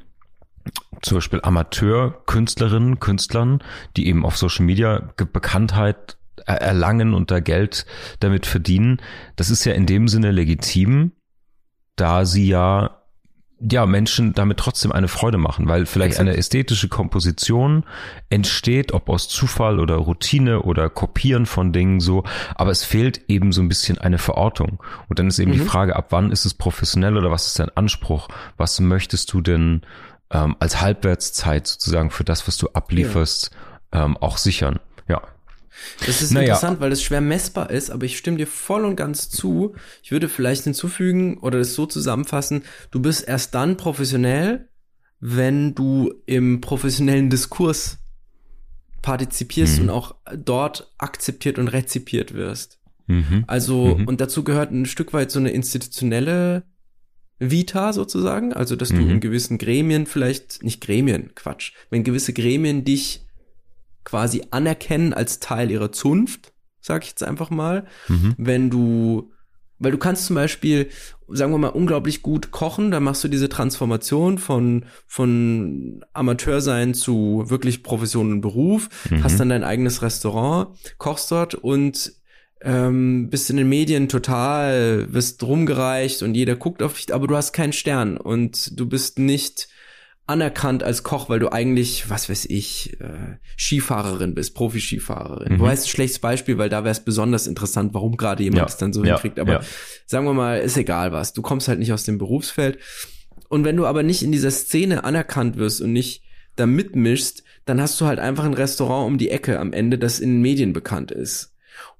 zum Beispiel Amateurkünstlerinnen, Künstlern, die eben auf Social Media Bekanntheit erlangen und da Geld damit verdienen. Das ist ja in dem Sinne legitim, da sie ja ja, Menschen damit trotzdem eine Freude machen, weil vielleicht Exakt. eine ästhetische Komposition entsteht, ob aus Zufall oder Routine oder Kopieren von Dingen so, aber es fehlt eben so ein bisschen eine Verortung. Und dann ist eben mhm. die Frage, ab wann ist es professionell oder was ist dein Anspruch? Was möchtest du denn ähm, als Halbwertszeit sozusagen für das, was du ablieferst, ja. ähm, auch sichern. Ja. Das ist naja. interessant, weil es schwer messbar ist, aber ich stimme dir voll und ganz zu. Ich würde vielleicht hinzufügen oder es so zusammenfassen, du bist erst dann professionell, wenn du im professionellen Diskurs partizipierst mhm. und auch dort akzeptiert und rezipiert wirst. Mhm. Also, mhm. und dazu gehört ein Stück weit so eine institutionelle Vita sozusagen, also dass du mhm. in gewissen Gremien vielleicht, nicht Gremien, Quatsch, wenn gewisse Gremien dich quasi anerkennen als Teil ihrer Zunft, sag ich jetzt einfach mal, mhm. wenn du, weil du kannst zum Beispiel, sagen wir mal, unglaublich gut kochen, dann machst du diese Transformation von, von Amateursein zu wirklich Profession und Beruf, mhm. hast dann dein eigenes Restaurant, kochst dort und ähm, bist in den Medien total, wirst rumgereicht und jeder guckt auf dich, aber du hast keinen Stern und du bist nicht anerkannt als Koch, weil du eigentlich, was weiß ich, äh, Skifahrerin bist, Profi-Skifahrerin. Mhm. Du weißt schlechtes Beispiel, weil da wäre es besonders interessant, warum gerade jemand es dann so ja, hinkriegt. Aber ja. sagen wir mal, ist egal was. Du kommst halt nicht aus dem Berufsfeld. Und wenn du aber nicht in dieser Szene anerkannt wirst und nicht da mitmischst, dann hast du halt einfach ein Restaurant um die Ecke am Ende, das in den Medien bekannt ist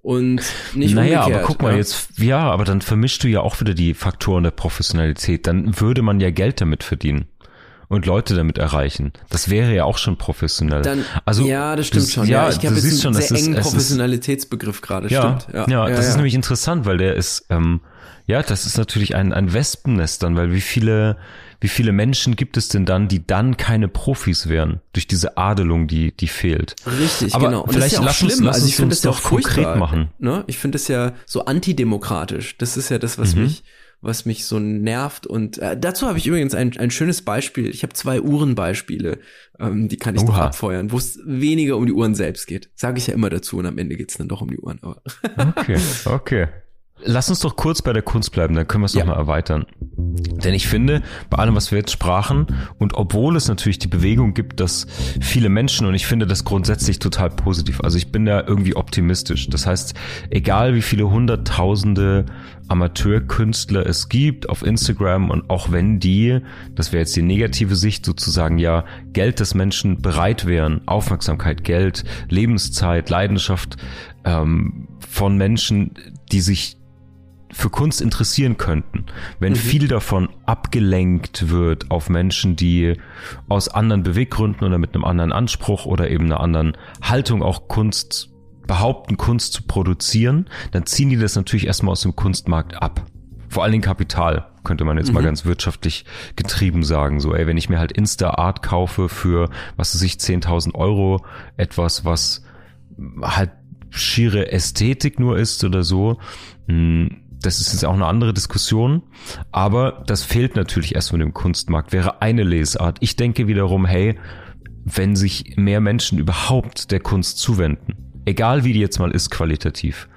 und [laughs] nicht Naja, umgekehrt, aber guck mal ja? jetzt, ja, aber dann vermischst du ja auch wieder die Faktoren der Professionalität. Dann würde man ja Geld damit verdienen und Leute damit erreichen. Das wäre ja auch schon professionell. Dann, also ja, das stimmt das, schon. Ja, ich habe jetzt einen schon, sehr engen ist, Professionalitätsbegriff gerade. Ja, stimmt. Ja, ja, ja das ja. ist nämlich interessant, weil der ist, ähm, ja, das ist natürlich ein ein Wespennest dann, weil wie viele wie viele Menschen gibt es denn dann, die dann keine Profis wären durch diese Adelung, die die fehlt? Richtig, Aber genau. Und vielleicht das ist ja auch schlimm. Uns, lass also ich finde das ja auch konkret machen. Ne? Ich finde es ja so antidemokratisch. Das ist ja das, was mhm. mich was mich so nervt. Und äh, dazu habe ich übrigens ein, ein schönes Beispiel. Ich habe zwei Uhrenbeispiele, ähm, die kann ich Oha. noch abfeuern, wo es weniger um die Uhren selbst geht. Sage ich ja immer dazu und am Ende geht's dann doch um die Uhren. Aber okay, okay. Lass uns doch kurz bei der Kunst bleiben, dann können wir es ja. nochmal erweitern. Denn ich finde, bei allem, was wir jetzt sprachen, und obwohl es natürlich die Bewegung gibt, dass viele Menschen, und ich finde das grundsätzlich total positiv, also ich bin da irgendwie optimistisch. Das heißt, egal wie viele hunderttausende Amateurkünstler es gibt auf Instagram und auch wenn die, das wäre jetzt die negative Sicht sozusagen, ja, Geld des Menschen bereit wären, Aufmerksamkeit, Geld, Lebenszeit, Leidenschaft ähm, von Menschen, die sich für Kunst interessieren könnten, wenn mhm. viel davon abgelenkt wird auf Menschen, die aus anderen Beweggründen oder mit einem anderen Anspruch oder eben einer anderen Haltung auch Kunst behaupten, Kunst zu produzieren, dann ziehen die das natürlich erstmal aus dem Kunstmarkt ab. Vor allen Dingen Kapital, könnte man jetzt mhm. mal ganz wirtschaftlich getrieben sagen. So, ey, wenn ich mir halt Insta-Art kaufe für, was weiß ich, 10.000 Euro, etwas, was halt schiere Ästhetik nur ist oder so, hm, das ist jetzt auch eine andere Diskussion, aber das fehlt natürlich erstmal dem Kunstmarkt, wäre eine Lesart. Ich denke wiederum, hey, wenn sich mehr Menschen überhaupt der Kunst zuwenden, egal wie die jetzt mal ist qualitativ,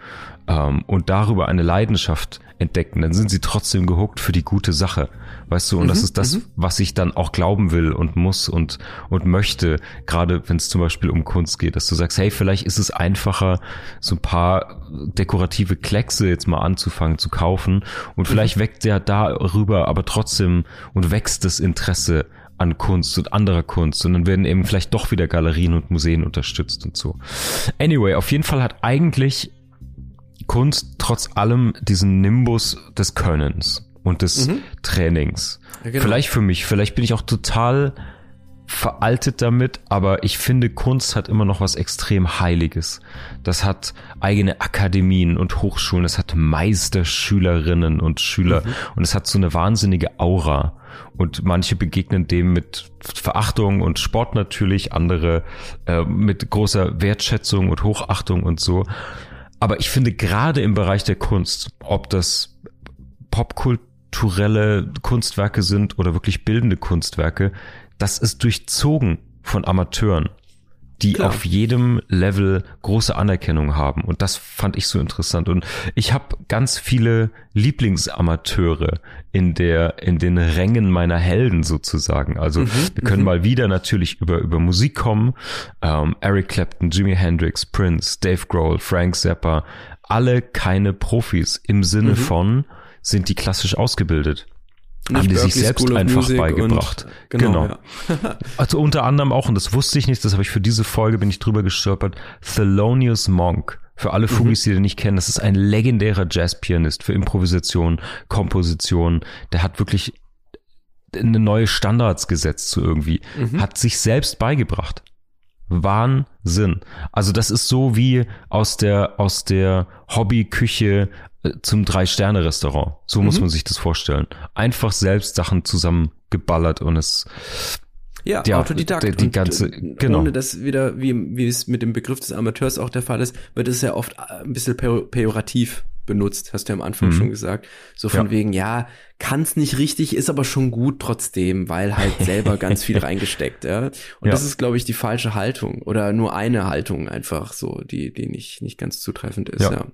ähm, und darüber eine Leidenschaft entdecken, dann sind sie trotzdem gehuckt für die gute Sache. Weißt du, und mhm, das ist das, mhm. was ich dann auch glauben will und muss und, und möchte, gerade wenn es zum Beispiel um Kunst geht, dass du sagst, hey, vielleicht ist es einfacher, so ein paar dekorative Kleckse jetzt mal anzufangen zu kaufen und vielleicht mhm. weckt ja darüber aber trotzdem und wächst das Interesse an Kunst und anderer Kunst und dann werden eben vielleicht doch wieder Galerien und Museen unterstützt und so. Anyway, auf jeden Fall hat eigentlich Kunst trotz allem diesen Nimbus des Könnens und des mhm. Trainings. Ja, genau. Vielleicht für mich, vielleicht bin ich auch total veraltet damit, aber ich finde, Kunst hat immer noch was extrem Heiliges. Das hat eigene Akademien und Hochschulen, es hat Meisterschülerinnen und Schüler mhm. und es hat so eine wahnsinnige Aura. Und manche begegnen dem mit Verachtung und Sport natürlich, andere äh, mit großer Wertschätzung und Hochachtung und so. Aber ich finde gerade im Bereich der Kunst, ob das popkulturelle Kunstwerke sind oder wirklich bildende Kunstwerke, das ist durchzogen von Amateuren die Klar. auf jedem Level große Anerkennung haben. Und das fand ich so interessant. Und ich habe ganz viele Lieblingsamateure in der, in den Rängen meiner Helden sozusagen. Also mhm, wir können mhm. mal wieder natürlich über, über Musik kommen. Ähm, Eric Clapton, Jimi Hendrix, Prince, Dave Grohl, Frank Zappa, alle keine Profis im Sinne mhm. von sind die klassisch ausgebildet. Nicht haben die sich selbst einfach Music beigebracht. Und, genau. genau. Ja. [laughs] also unter anderem auch, und das wusste ich nicht, das habe ich für diese Folge, bin ich drüber gestolpert, Thelonious Monk. Für alle mhm. Fugis, mhm. die den nicht kennen, das ist ein legendärer Jazzpianist für Improvisation, Komposition. Der hat wirklich eine neue Standards gesetzt zu irgendwie. Mhm. Hat sich selbst beigebracht. Wahnsinn. Also das ist so wie aus der, aus der Hobbyküche zum Drei-Sterne-Restaurant. So mhm. muss man sich das vorstellen. Einfach selbst Sachen zusammengeballert und es ja, ja Autodidakt. Die, die ganze, und, äh, genau. Ohne dass wieder, wie, wie es mit dem Begriff des Amateurs auch der Fall ist, wird es ja oft äh, ein bisschen pejorativ benutzt, hast du ja am Anfang mhm. schon gesagt. So von ja. wegen, ja, kann's nicht richtig, ist aber schon gut trotzdem, weil halt [laughs] selber ganz viel reingesteckt, ja. Und ja. das ist, glaube ich, die falsche Haltung oder nur eine Haltung einfach so, die, die nicht, nicht ganz zutreffend ist, ja.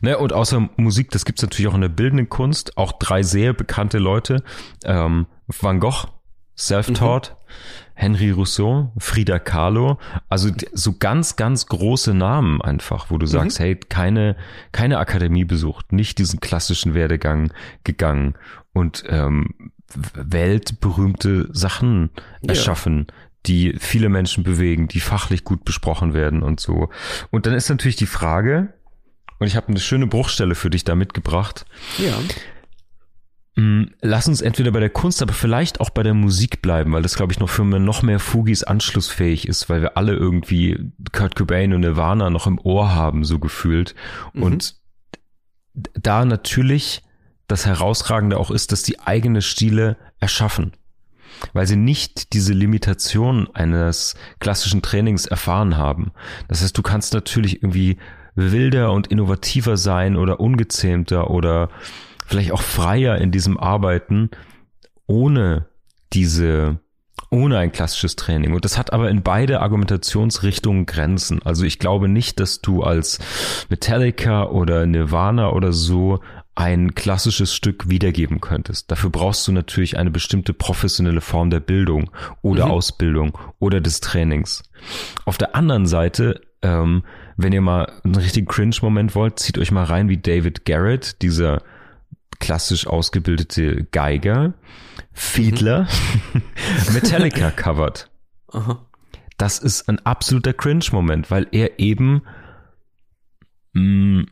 Ne, und außer Musik, das gibt's natürlich auch in der bildenden Kunst, auch drei sehr bekannte Leute. Ähm, Van Gogh, Self-Taught, mhm. Henry Rousseau, Frida Kahlo, also so ganz, ganz große Namen einfach, wo du sagst, mhm. hey, keine, keine Akademie besucht, nicht diesen klassischen Werdegang gegangen und ähm, weltberühmte Sachen erschaffen, ja. die viele Menschen bewegen, die fachlich gut besprochen werden und so. Und dann ist natürlich die Frage, und ich habe eine schöne Bruchstelle für dich da mitgebracht. Ja. Mm, lass uns entweder bei der Kunst, aber vielleicht auch bei der Musik bleiben, weil das, glaube ich, noch für noch mehr Fugis anschlussfähig ist, weil wir alle irgendwie Kurt Cobain und Nirvana noch im Ohr haben, so gefühlt. Mhm. Und da natürlich das Herausragende auch ist, dass die eigene Stile erschaffen, weil sie nicht diese Limitation eines klassischen Trainings erfahren haben. Das heißt, du kannst natürlich irgendwie wilder und innovativer sein oder ungezähmter oder vielleicht auch freier in diesem Arbeiten ohne diese ohne ein klassisches Training. Und das hat aber in beide Argumentationsrichtungen Grenzen. Also ich glaube nicht, dass du als Metallica oder Nirvana oder so ein klassisches Stück wiedergeben könntest. Dafür brauchst du natürlich eine bestimmte professionelle Form der Bildung oder mhm. Ausbildung oder des Trainings. Auf der anderen Seite ähm, wenn ihr mal einen richtigen Cringe-Moment wollt, zieht euch mal rein, wie David Garrett, dieser klassisch ausgebildete Geiger, Fiedler, mhm. [laughs] Metallica covert. Aha. Das ist ein absoluter Cringe-Moment, weil er eben mh, mm,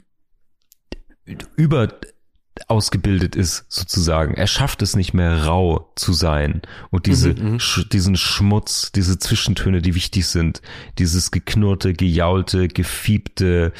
über ausgebildet ist, sozusagen. Er schafft es nicht mehr rau zu sein und diese, mhm, mhm. sch, diesen Schmutz, diese Zwischentöne, die wichtig sind, dieses geknurrte, gejaulte, gefiebte,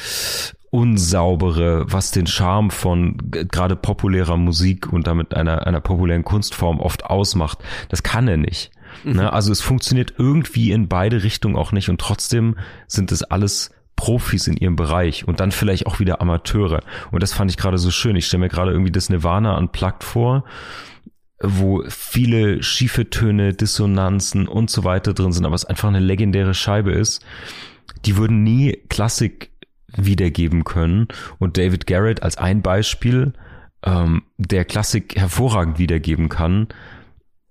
unsaubere, was den Charme von gerade populärer Musik und damit einer, einer populären Kunstform oft ausmacht, das kann er nicht. Mhm. Ne? Also es funktioniert irgendwie in beide Richtungen auch nicht und trotzdem sind es alles Profis in ihrem Bereich und dann vielleicht auch wieder Amateure. Und das fand ich gerade so schön. Ich stelle mir gerade irgendwie das Nirvana unplugged vor wo viele schiefe Töne, Dissonanzen und so weiter drin sind, aber es einfach eine legendäre Scheibe ist. Die würden nie Klassik wiedergeben können. Und David Garrett als ein Beispiel, ähm, der Klassik hervorragend wiedergeben kann,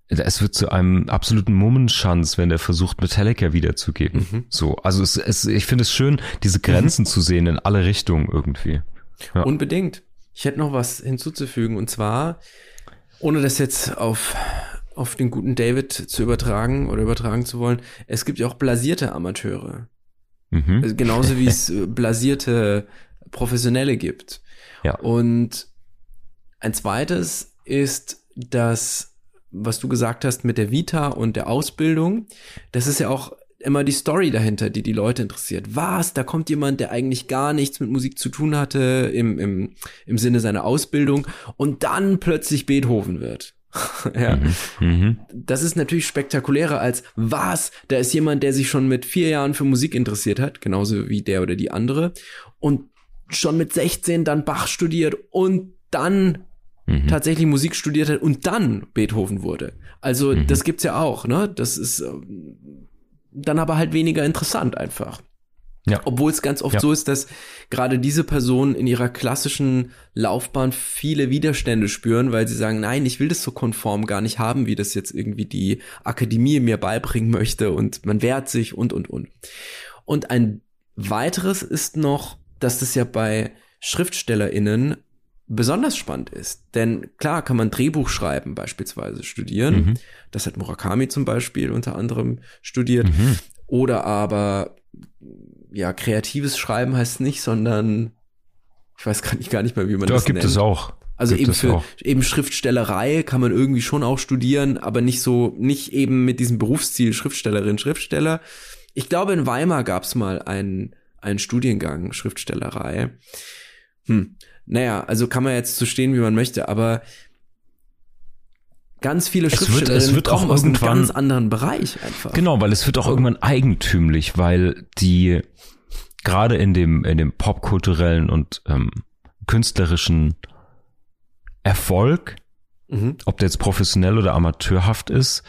es wird zu einem absoluten Mummenschanz, wenn er versucht, Metallica wiederzugeben. Mhm. So, also es, es, ich finde es schön, diese Grenzen mhm. zu sehen in alle Richtungen irgendwie. Ja. Unbedingt. Ich hätte noch was hinzuzufügen und zwar, ohne das jetzt auf auf den guten David zu übertragen oder übertragen zu wollen, es gibt ja auch blasierte Amateure. Mhm. Also genauso wie [laughs] es äh, blasierte Professionelle gibt. Ja. Und ein zweites ist das was du gesagt hast mit der Vita und der Ausbildung, das ist ja auch immer die Story dahinter, die die Leute interessiert. Was? Da kommt jemand, der eigentlich gar nichts mit Musik zu tun hatte im, im, im Sinne seiner Ausbildung und dann plötzlich Beethoven wird. [laughs] ja. Mhm. Mhm. Das ist natürlich spektakulärer als was? Da ist jemand, der sich schon mit vier Jahren für Musik interessiert hat, genauso wie der oder die andere und schon mit 16 dann Bach studiert und dann mhm. tatsächlich Musik studiert hat und dann Beethoven wurde. Also mhm. das gibt's ja auch, ne? Das ist ähm, dann aber halt weniger interessant einfach. Ja. Obwohl es ganz oft ja. so ist, dass gerade diese Personen in ihrer klassischen Laufbahn viele Widerstände spüren, weil sie sagen, nein, ich will das so konform gar nicht haben, wie das jetzt irgendwie die Akademie mir beibringen möchte und man wehrt sich und, und, und. Und ein weiteres ist noch, dass das ja bei SchriftstellerInnen besonders spannend ist. Denn klar kann man Drehbuch schreiben beispielsweise studieren. Mhm. Das hat Murakami zum Beispiel unter anderem studiert. Mhm. Oder aber, ja, kreatives Schreiben heißt nicht, sondern ich weiß gar nicht, gar nicht mehr, wie man da das gibt nennt. es auch. Also gibt eben für auch. eben Schriftstellerei kann man irgendwie schon auch studieren, aber nicht so, nicht eben mit diesem Berufsziel Schriftstellerin, Schriftsteller. Ich glaube, in Weimar gab es mal einen, einen Studiengang Schriftstellerei. Hm naja, also kann man jetzt so stehen, wie man möchte, aber ganz viele Schriftsteller es wird auch aus einem ganz anderen Bereich einfach. Genau, weil es wird auch irgendwann eigentümlich, weil die gerade in dem in dem popkulturellen und ähm, künstlerischen Erfolg, mhm. ob der jetzt professionell oder amateurhaft ist,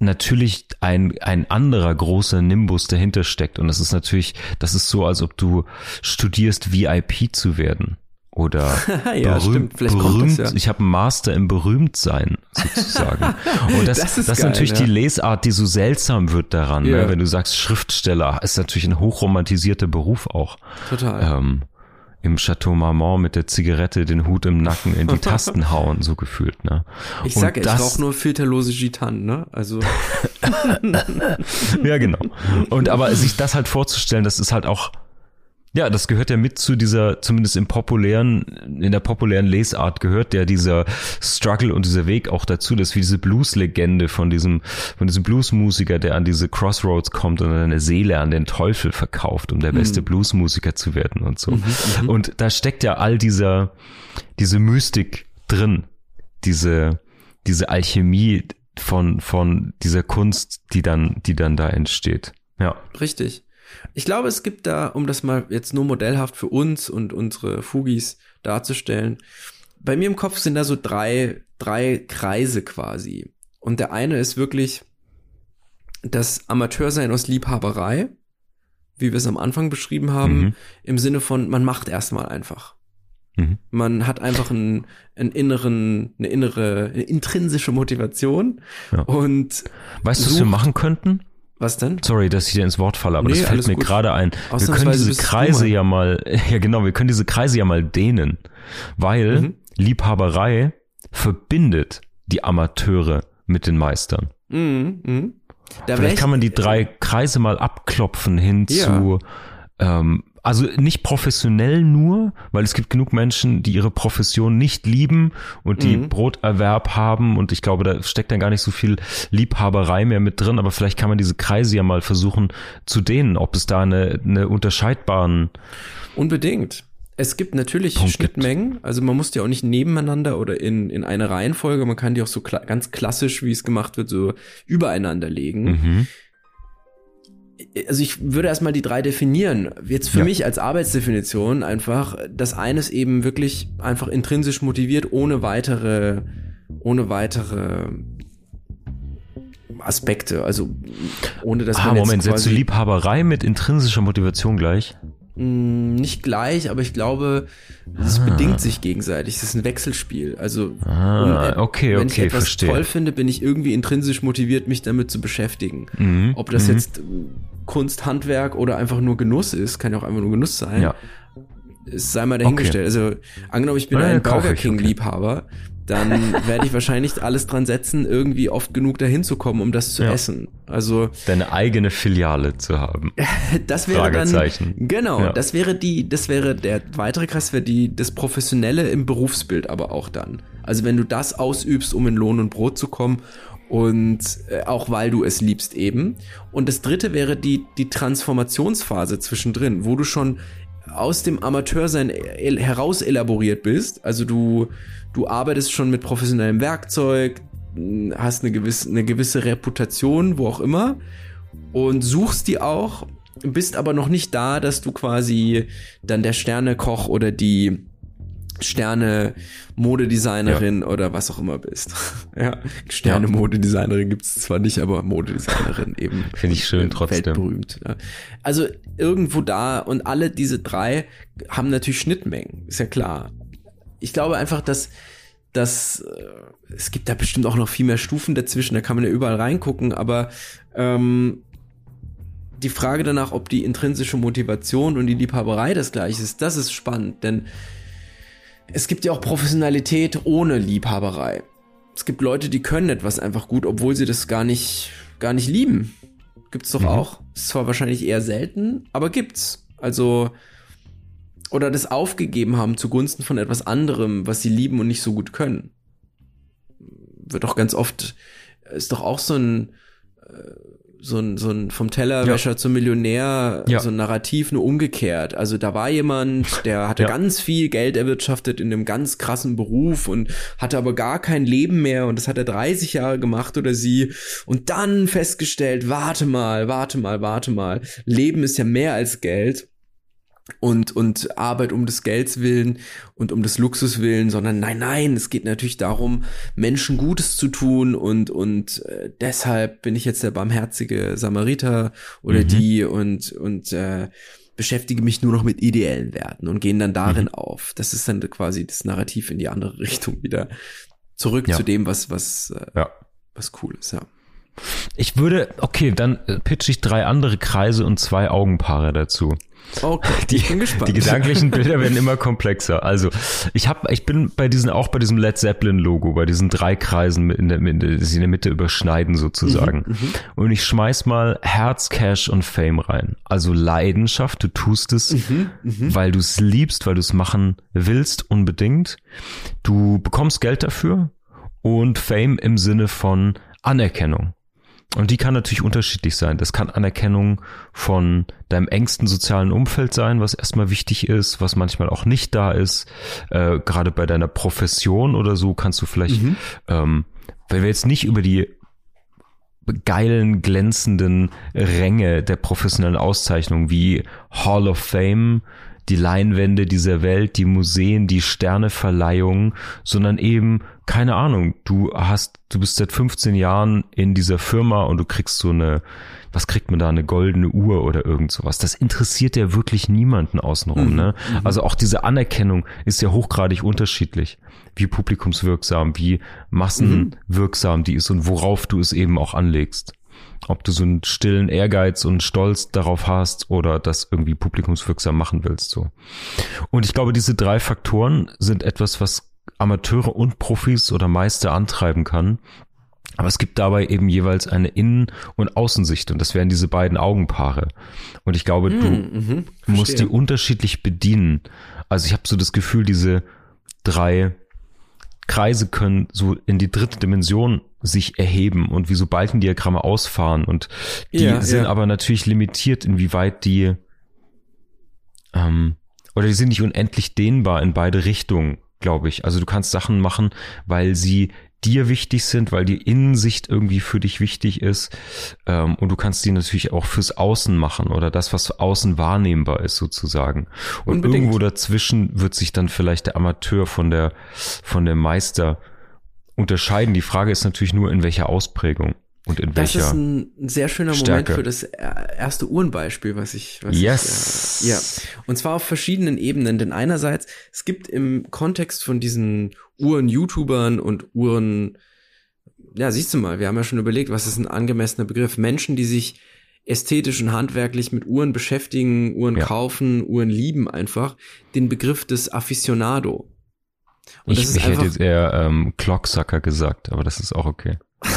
natürlich ein, ein anderer großer Nimbus dahinter steckt. Und das ist natürlich, das ist so, als ob du studierst, VIP zu werden oder [laughs] ja, berühmt, berühmt. Das, ja. Ich habe einen Master im Berühmtsein sozusagen. [laughs] Und das, das ist, das ist geil, natürlich ja. die Lesart, die so seltsam wird daran, ne? wenn du sagst Schriftsteller, ist natürlich ein hochromantisierter Beruf auch. Total. Ähm, im Chateau Marmont mit der Zigarette den Hut im Nacken in die [laughs] Tasten hauen, so gefühlt, ne? Ich sag, ich rauche nur filterlose Gitan, ne? Also. ja, genau. Und aber sich das halt vorzustellen, das ist halt auch ja, das gehört ja mit zu dieser, zumindest im populären, in der populären Lesart gehört ja dieser Struggle und dieser Weg auch dazu, dass wie diese Blues-Legende von diesem, von diesem Bluesmusiker, der an diese Crossroads kommt und seine Seele an den Teufel verkauft, um der beste mhm. Bluesmusiker zu werden und so. Mhm, mhm, und da steckt ja all dieser, diese Mystik drin, diese, diese Alchemie von, von dieser Kunst, die dann, die dann da entsteht. Ja. Richtig. Ich glaube, es gibt da, um das mal jetzt nur modellhaft für uns und unsere Fugis darzustellen, bei mir im Kopf sind da so drei, drei Kreise quasi. Und der eine ist wirklich das Amateursein aus Liebhaberei, wie wir es am Anfang beschrieben haben, mhm. im Sinne von, man macht erstmal einfach. Mhm. Man hat einfach einen, einen inneren, eine innere, eine intrinsische Motivation. Ja. Und weißt du, was wir machen könnten? Was denn? Sorry, dass ich dir ins Wort falle, aber nee, das fällt mir gerade ein. Wir können diese Kreise ja mal, [laughs] ja genau, wir können diese Kreise ja mal dehnen, weil mhm. Liebhaberei verbindet die Amateure mit den Meistern. Mhm, mh. Vielleicht kann man die drei Kreise mal abklopfen hin ja. zu ähm, also nicht professionell nur, weil es gibt genug Menschen, die ihre Profession nicht lieben und die mhm. Broterwerb haben und ich glaube, da steckt dann gar nicht so viel Liebhaberei mehr mit drin, aber vielleicht kann man diese Kreise ja mal versuchen zu dehnen, ob es da eine, eine unterscheidbaren Unbedingt. Es gibt natürlich Punkt Schnittmengen, also man muss die auch nicht nebeneinander oder in, in eine Reihenfolge, man kann die auch so kla ganz klassisch, wie es gemacht wird, so übereinander legen. Mhm also ich würde erstmal die drei definieren. Jetzt für ja. mich als Arbeitsdefinition einfach, das eines eben wirklich einfach intrinsisch motiviert, ohne weitere, ohne weitere Aspekte. Also ohne dass ah, man Moment, setzt du Liebhaberei mit intrinsischer Motivation gleich? Mm, nicht gleich, aber ich glaube, es ah. bedingt sich gegenseitig. Es ist ein Wechselspiel. Also ah, okay, wenn okay, ich etwas verstehe. toll finde, bin ich irgendwie intrinsisch motiviert, mich damit zu beschäftigen. Mhm. Ob das mhm. jetzt Kunst, Handwerk oder einfach nur Genuss ist, kann ja auch einfach nur Genuss sein. Ja. Es sei mal dahingestellt. Okay. Also angenommen, ich bin ja, ein Burger King Liebhaber, okay dann [laughs] werde ich wahrscheinlich alles dran setzen, irgendwie oft genug dahin zu kommen, um das zu ja. essen. Also deine eigene Filiale zu haben. [laughs] das wäre dann genau, ja. das wäre die, das wäre der weitere Kreis wäre die das professionelle im Berufsbild, aber auch dann. Also wenn du das ausübst, um in Lohn und Brot zu kommen und äh, auch weil du es liebst eben. Und das dritte wäre die die Transformationsphase zwischendrin, wo du schon aus dem Amateursein heraus elaboriert bist. Also du du arbeitest schon mit professionellem Werkzeug, hast eine gewisse, eine gewisse Reputation, wo auch immer, und suchst die auch, bist aber noch nicht da, dass du quasi dann der Sternekoch oder die Sterne Modedesignerin ja. oder was auch immer bist. [laughs] ja, Sterne Modedesignerin gibt's zwar nicht, aber Modedesignerin eben. [laughs] Finde ich schön trotzdem. Weltberühmt. Ja. Also irgendwo da und alle diese drei haben natürlich Schnittmengen, ist ja klar ich glaube einfach, dass, dass äh, es gibt da bestimmt auch noch viel mehr Stufen dazwischen, da kann man ja überall reingucken, aber ähm, die Frage danach, ob die intrinsische Motivation und die Liebhaberei das gleiche ist, das ist spannend, denn es gibt ja auch Professionalität ohne Liebhaberei. Es gibt Leute, die können etwas einfach gut, obwohl sie das gar nicht, gar nicht lieben. Gibt's doch mhm. auch. Ist zwar wahrscheinlich eher selten, aber gibt's. Also, oder das aufgegeben haben zugunsten von etwas anderem, was sie lieben und nicht so gut können. Wird doch ganz oft, ist doch auch so ein, äh, so ein, so ein vom Tellerwäscher ja. zum Millionär, ja. so ein Narrativ nur umgekehrt. Also da war jemand, der hatte ja. ganz viel Geld erwirtschaftet in einem ganz krassen Beruf und hatte aber gar kein Leben mehr und das hat er 30 Jahre gemacht oder sie und dann festgestellt, warte mal, warte mal, warte mal, Leben ist ja mehr als Geld und, und Arbeit um des Gelds willen und um des Luxus willen, sondern nein, nein, es geht natürlich darum, Menschen Gutes zu tun und, und äh, deshalb bin ich jetzt der barmherzige Samariter oder mhm. die und, und äh, beschäftige mich nur noch mit ideellen Werten und gehen dann darin mhm. auf. Das ist dann quasi das Narrativ in die andere [laughs] Richtung wieder zurück ja. zu dem, was, was, äh, ja. was cool ist, ja. Ich würde, okay, dann äh, pitch ich drei andere Kreise und zwei Augenpaare dazu. Okay, die, ich bin gespannt. Die gedanklichen Bilder werden immer komplexer. Also, ich habe, ich bin bei diesen auch bei diesem Led Zeppelin Logo, bei diesen drei Kreisen in der, die sich in der Mitte überschneiden sozusagen. Mhm, mhm, und ich schmeiß mal Herz, Cash und Fame rein. Also Leidenschaft, du tust es, mhm, mhm. weil du es liebst, weil du es machen willst unbedingt. Du bekommst Geld dafür und Fame im Sinne von Anerkennung. Und die kann natürlich unterschiedlich sein. Das kann Anerkennung von deinem engsten sozialen Umfeld sein, was erstmal wichtig ist, was manchmal auch nicht da ist. Äh, gerade bei deiner Profession oder so kannst du vielleicht, mhm. ähm, wenn wir jetzt nicht über die geilen, glänzenden Ränge der professionellen Auszeichnung wie Hall of Fame, die Leinwände dieser Welt, die Museen, die Sterneverleihung, sondern eben keine Ahnung, du hast, du bist seit 15 Jahren in dieser Firma und du kriegst so eine, was kriegt man da, eine goldene Uhr oder irgend sowas. Das interessiert ja wirklich niemanden außenrum, mhm. ne? Mhm. Also auch diese Anerkennung ist ja hochgradig unterschiedlich, wie publikumswirksam, wie massenwirksam die ist und worauf du es eben auch anlegst. Ob du so einen stillen Ehrgeiz und Stolz darauf hast oder das irgendwie publikumswirksam machen willst, so. Und ich glaube, diese drei Faktoren sind etwas, was Amateure und Profis oder Meister antreiben kann. Aber es gibt dabei eben jeweils eine Innen- und Außensicht und das wären diese beiden Augenpaare. Und ich glaube, du mm, musst die unterschiedlich bedienen. Also ich habe so das Gefühl, diese drei Kreise können so in die dritte Dimension sich erheben und wie so Balkendiagramme ausfahren und die ja, sind ja. aber natürlich limitiert, inwieweit die ähm, oder die sind nicht unendlich dehnbar in beide Richtungen glaube ich. Also du kannst Sachen machen, weil sie dir wichtig sind, weil die Innensicht irgendwie für dich wichtig ist. Ähm, und du kannst die natürlich auch fürs Außen machen oder das, was außen wahrnehmbar ist sozusagen. Und Unbedingt. irgendwo dazwischen wird sich dann vielleicht der Amateur von der, von dem Meister unterscheiden. Die Frage ist natürlich nur, in welcher Ausprägung. Und in das welcher ist ein sehr schöner Stärke. Moment für das erste Uhrenbeispiel, was ich, was yes. ich, äh, ja. Und zwar auf verschiedenen Ebenen, denn einerseits, es gibt im Kontext von diesen Uhren-YouTubern und Uhren, ja, siehst du mal, wir haben ja schon überlegt, was ist ein angemessener Begriff? Menschen, die sich ästhetisch und handwerklich mit Uhren beschäftigen, Uhren ja. kaufen, Uhren lieben einfach, den Begriff des Aficionado. Und ich, ich hätte jetzt eher ähm, Clocksucker gesagt, aber das ist auch okay. [laughs]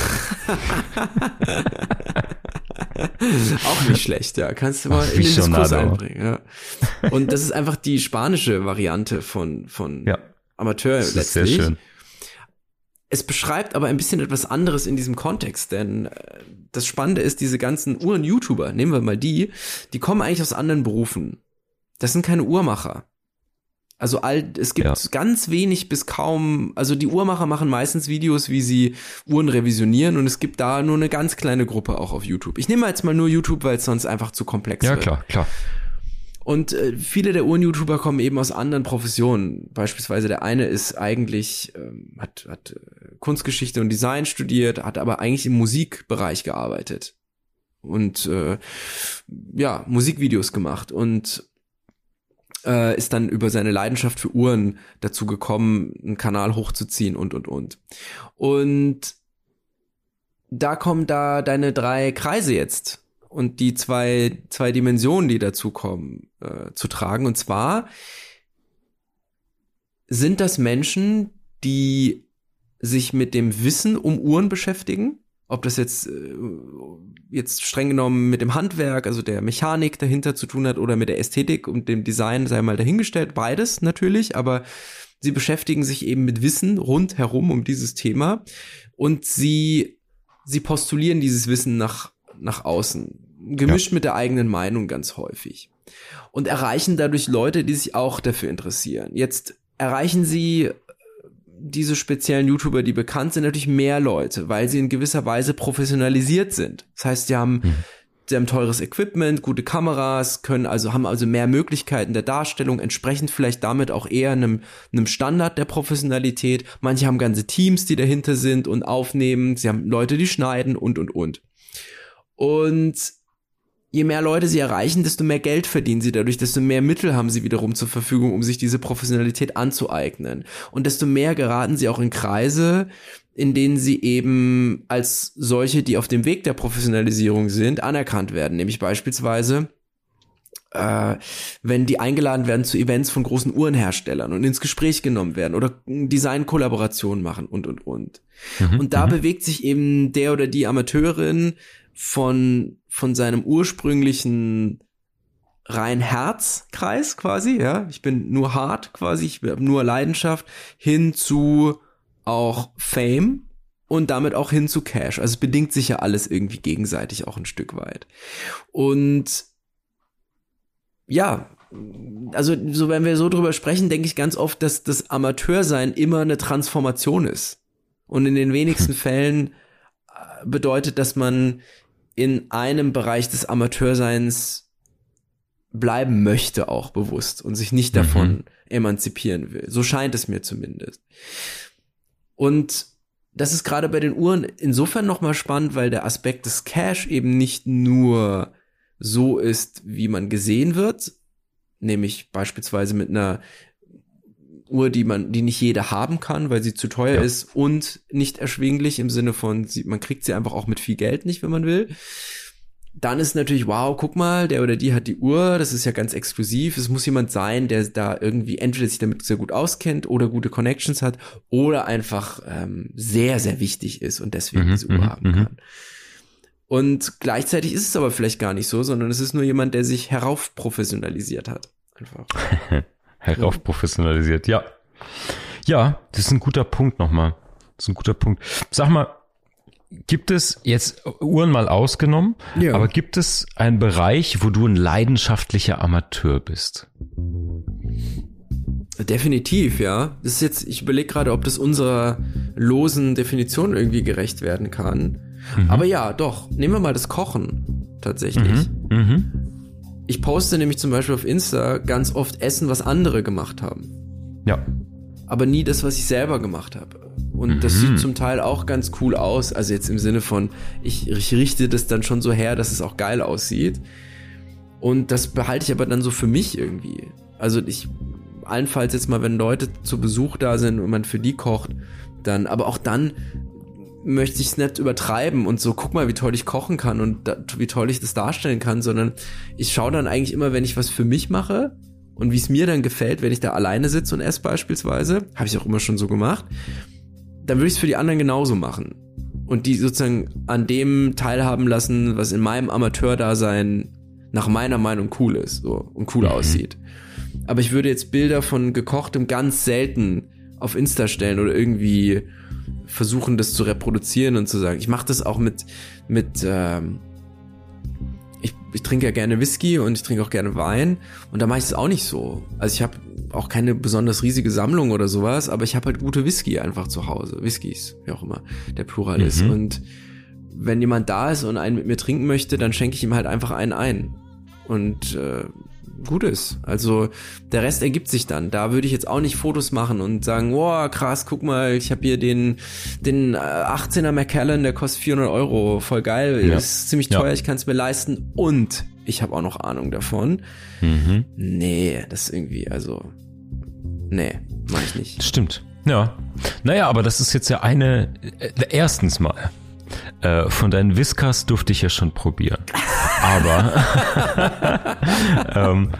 Auch nicht schlecht, ja. Kannst du mal Ach, in den Diskurs einbringen. Ja. Und das ist einfach die spanische Variante von, von ja. Amateur das letztlich. Ist sehr schön. Es beschreibt aber ein bisschen etwas anderes in diesem Kontext, denn äh, das Spannende ist, diese ganzen Uhren-YouTuber, nehmen wir mal die, die kommen eigentlich aus anderen Berufen. Das sind keine Uhrmacher. Also all, es gibt ja. ganz wenig bis kaum, also die Uhrmacher machen meistens Videos, wie sie Uhren revisionieren und es gibt da nur eine ganz kleine Gruppe auch auf YouTube. Ich nehme jetzt mal nur YouTube, weil es sonst einfach zu komplex ja, wird. Ja, klar, klar. Und äh, viele der Uhren-YouTuber kommen eben aus anderen Professionen. Beispielsweise der eine ist eigentlich, ähm, hat, hat äh, Kunstgeschichte und Design studiert, hat aber eigentlich im Musikbereich gearbeitet. Und äh, ja, Musikvideos gemacht. Und äh, ist dann über seine Leidenschaft für Uhren dazu gekommen, einen Kanal hochzuziehen und, und, und. Und da kommen da deine drei Kreise jetzt und die zwei, zwei Dimensionen, die dazu kommen, äh, zu tragen. Und zwar sind das Menschen, die sich mit dem Wissen um Uhren beschäftigen, ob das jetzt, äh, jetzt streng genommen mit dem Handwerk, also der Mechanik dahinter zu tun hat oder mit der Ästhetik und dem Design, sei mal dahingestellt, beides natürlich, aber sie beschäftigen sich eben mit Wissen rundherum um dieses Thema und sie, sie postulieren dieses Wissen nach, nach außen, gemischt ja. mit der eigenen Meinung ganz häufig und erreichen dadurch Leute, die sich auch dafür interessieren. Jetzt erreichen sie diese speziellen YouTuber, die bekannt sind, natürlich mehr Leute, weil sie in gewisser Weise professionalisiert sind. Das heißt, sie haben, hm. sie haben teures Equipment, gute Kameras, können also, haben also mehr Möglichkeiten der Darstellung, entsprechend vielleicht damit auch eher einem, einem Standard der Professionalität. Manche haben ganze Teams, die dahinter sind und aufnehmen. Sie haben Leute, die schneiden und, und, und. Und je mehr Leute sie erreichen, desto mehr Geld verdienen sie dadurch, desto mehr Mittel haben sie wiederum zur Verfügung, um sich diese Professionalität anzueignen. Und desto mehr geraten sie auch in Kreise, in denen sie eben als solche, die auf dem Weg der Professionalisierung sind, anerkannt werden. Nämlich beispielsweise, äh, wenn die eingeladen werden zu Events von großen Uhrenherstellern und ins Gespräch genommen werden oder Design-Kollaborationen machen und, und, und. Mhm, und da mhm. bewegt sich eben der oder die Amateurin von, von seinem ursprünglichen rein Herzkreis quasi, ja. Ich bin nur hart quasi, ich habe nur Leidenschaft hin zu auch Fame und damit auch hin zu Cash. Also es bedingt sich ja alles irgendwie gegenseitig auch ein Stück weit. Und ja, also so wenn wir so drüber sprechen, denke ich ganz oft, dass das Amateursein immer eine Transformation ist. Und in den wenigsten [laughs] Fällen äh, bedeutet, dass man in einem Bereich des Amateurseins bleiben möchte auch bewusst und sich nicht davon mhm. emanzipieren will. So scheint es mir zumindest. Und das ist gerade bei den Uhren insofern nochmal spannend, weil der Aspekt des Cash eben nicht nur so ist, wie man gesehen wird, nämlich beispielsweise mit einer Uhr, die man, die nicht jeder haben kann, weil sie zu teuer ja. ist und nicht erschwinglich im Sinne von, sie, man kriegt sie einfach auch mit viel Geld nicht, wenn man will. Dann ist natürlich, wow, guck mal, der oder die hat die Uhr, das ist ja ganz exklusiv. Es muss jemand sein, der da irgendwie entweder sich damit sehr gut auskennt oder gute Connections hat oder einfach ähm, sehr, sehr wichtig ist und deswegen mhm, diese Uhr mhm, haben mhm. kann. Und gleichzeitig ist es aber vielleicht gar nicht so, sondern es ist nur jemand, der sich heraufprofessionalisiert hat. Einfach. [laughs] heraufprofessionalisiert, ja. Ja, das ist ein guter Punkt nochmal. Das ist ein guter Punkt. Sag mal, gibt es jetzt Uhren mal ausgenommen, ja. aber gibt es einen Bereich, wo du ein leidenschaftlicher Amateur bist? Definitiv, ja. Das ist jetzt, ich überlege gerade, ob das unserer losen Definition irgendwie gerecht werden kann. Mhm. Aber ja, doch, nehmen wir mal das Kochen tatsächlich. Mhm. Mhm. Ich poste nämlich zum Beispiel auf Insta ganz oft Essen, was andere gemacht haben. Ja. Aber nie das, was ich selber gemacht habe. Und mhm. das sieht zum Teil auch ganz cool aus. Also jetzt im Sinne von, ich, ich richte das dann schon so her, dass es auch geil aussieht. Und das behalte ich aber dann so für mich irgendwie. Also ich, allenfalls jetzt mal, wenn Leute zu Besuch da sind und man für die kocht, dann, aber auch dann möchte ich es nicht übertreiben und so, guck mal, wie toll ich kochen kann und da, wie toll ich das darstellen kann, sondern ich schaue dann eigentlich immer, wenn ich was für mich mache und wie es mir dann gefällt, wenn ich da alleine sitze und esse beispielsweise, habe ich auch immer schon so gemacht, dann würde ich es für die anderen genauso machen. Und die sozusagen an dem teilhaben lassen, was in meinem Amateurdasein nach meiner Meinung cool ist so, und cool mhm. aussieht. Aber ich würde jetzt Bilder von gekochtem ganz selten auf Insta stellen oder irgendwie versuchen, das zu reproduzieren und zu sagen. Ich mache das auch mit, mit ähm, ich, ich trinke ja gerne Whisky und ich trinke auch gerne Wein und da mache ich es auch nicht so. Also ich habe auch keine besonders riesige Sammlung oder sowas, aber ich habe halt gute Whisky einfach zu Hause. Whiskys, wie auch immer der Plural mhm. ist. Und wenn jemand da ist und einen mit mir trinken möchte, dann schenke ich ihm halt einfach einen ein. Und äh, gut ist. Also der Rest ergibt sich dann. Da würde ich jetzt auch nicht Fotos machen und sagen, wow, krass, guck mal, ich habe hier den, den 18er äh, Macallan, der kostet 400 Euro, voll geil, ja. ist ziemlich teuer, ja. ich kann es mir leisten und ich habe auch noch Ahnung davon. Mhm. Nee, das ist irgendwie, also, nee, mach ich nicht. Stimmt. Ja. Naja, aber das ist jetzt ja eine, äh, erstens mal, äh, von deinen Whiskers durfte ich ja schon probieren. Aber [laughs] ähm,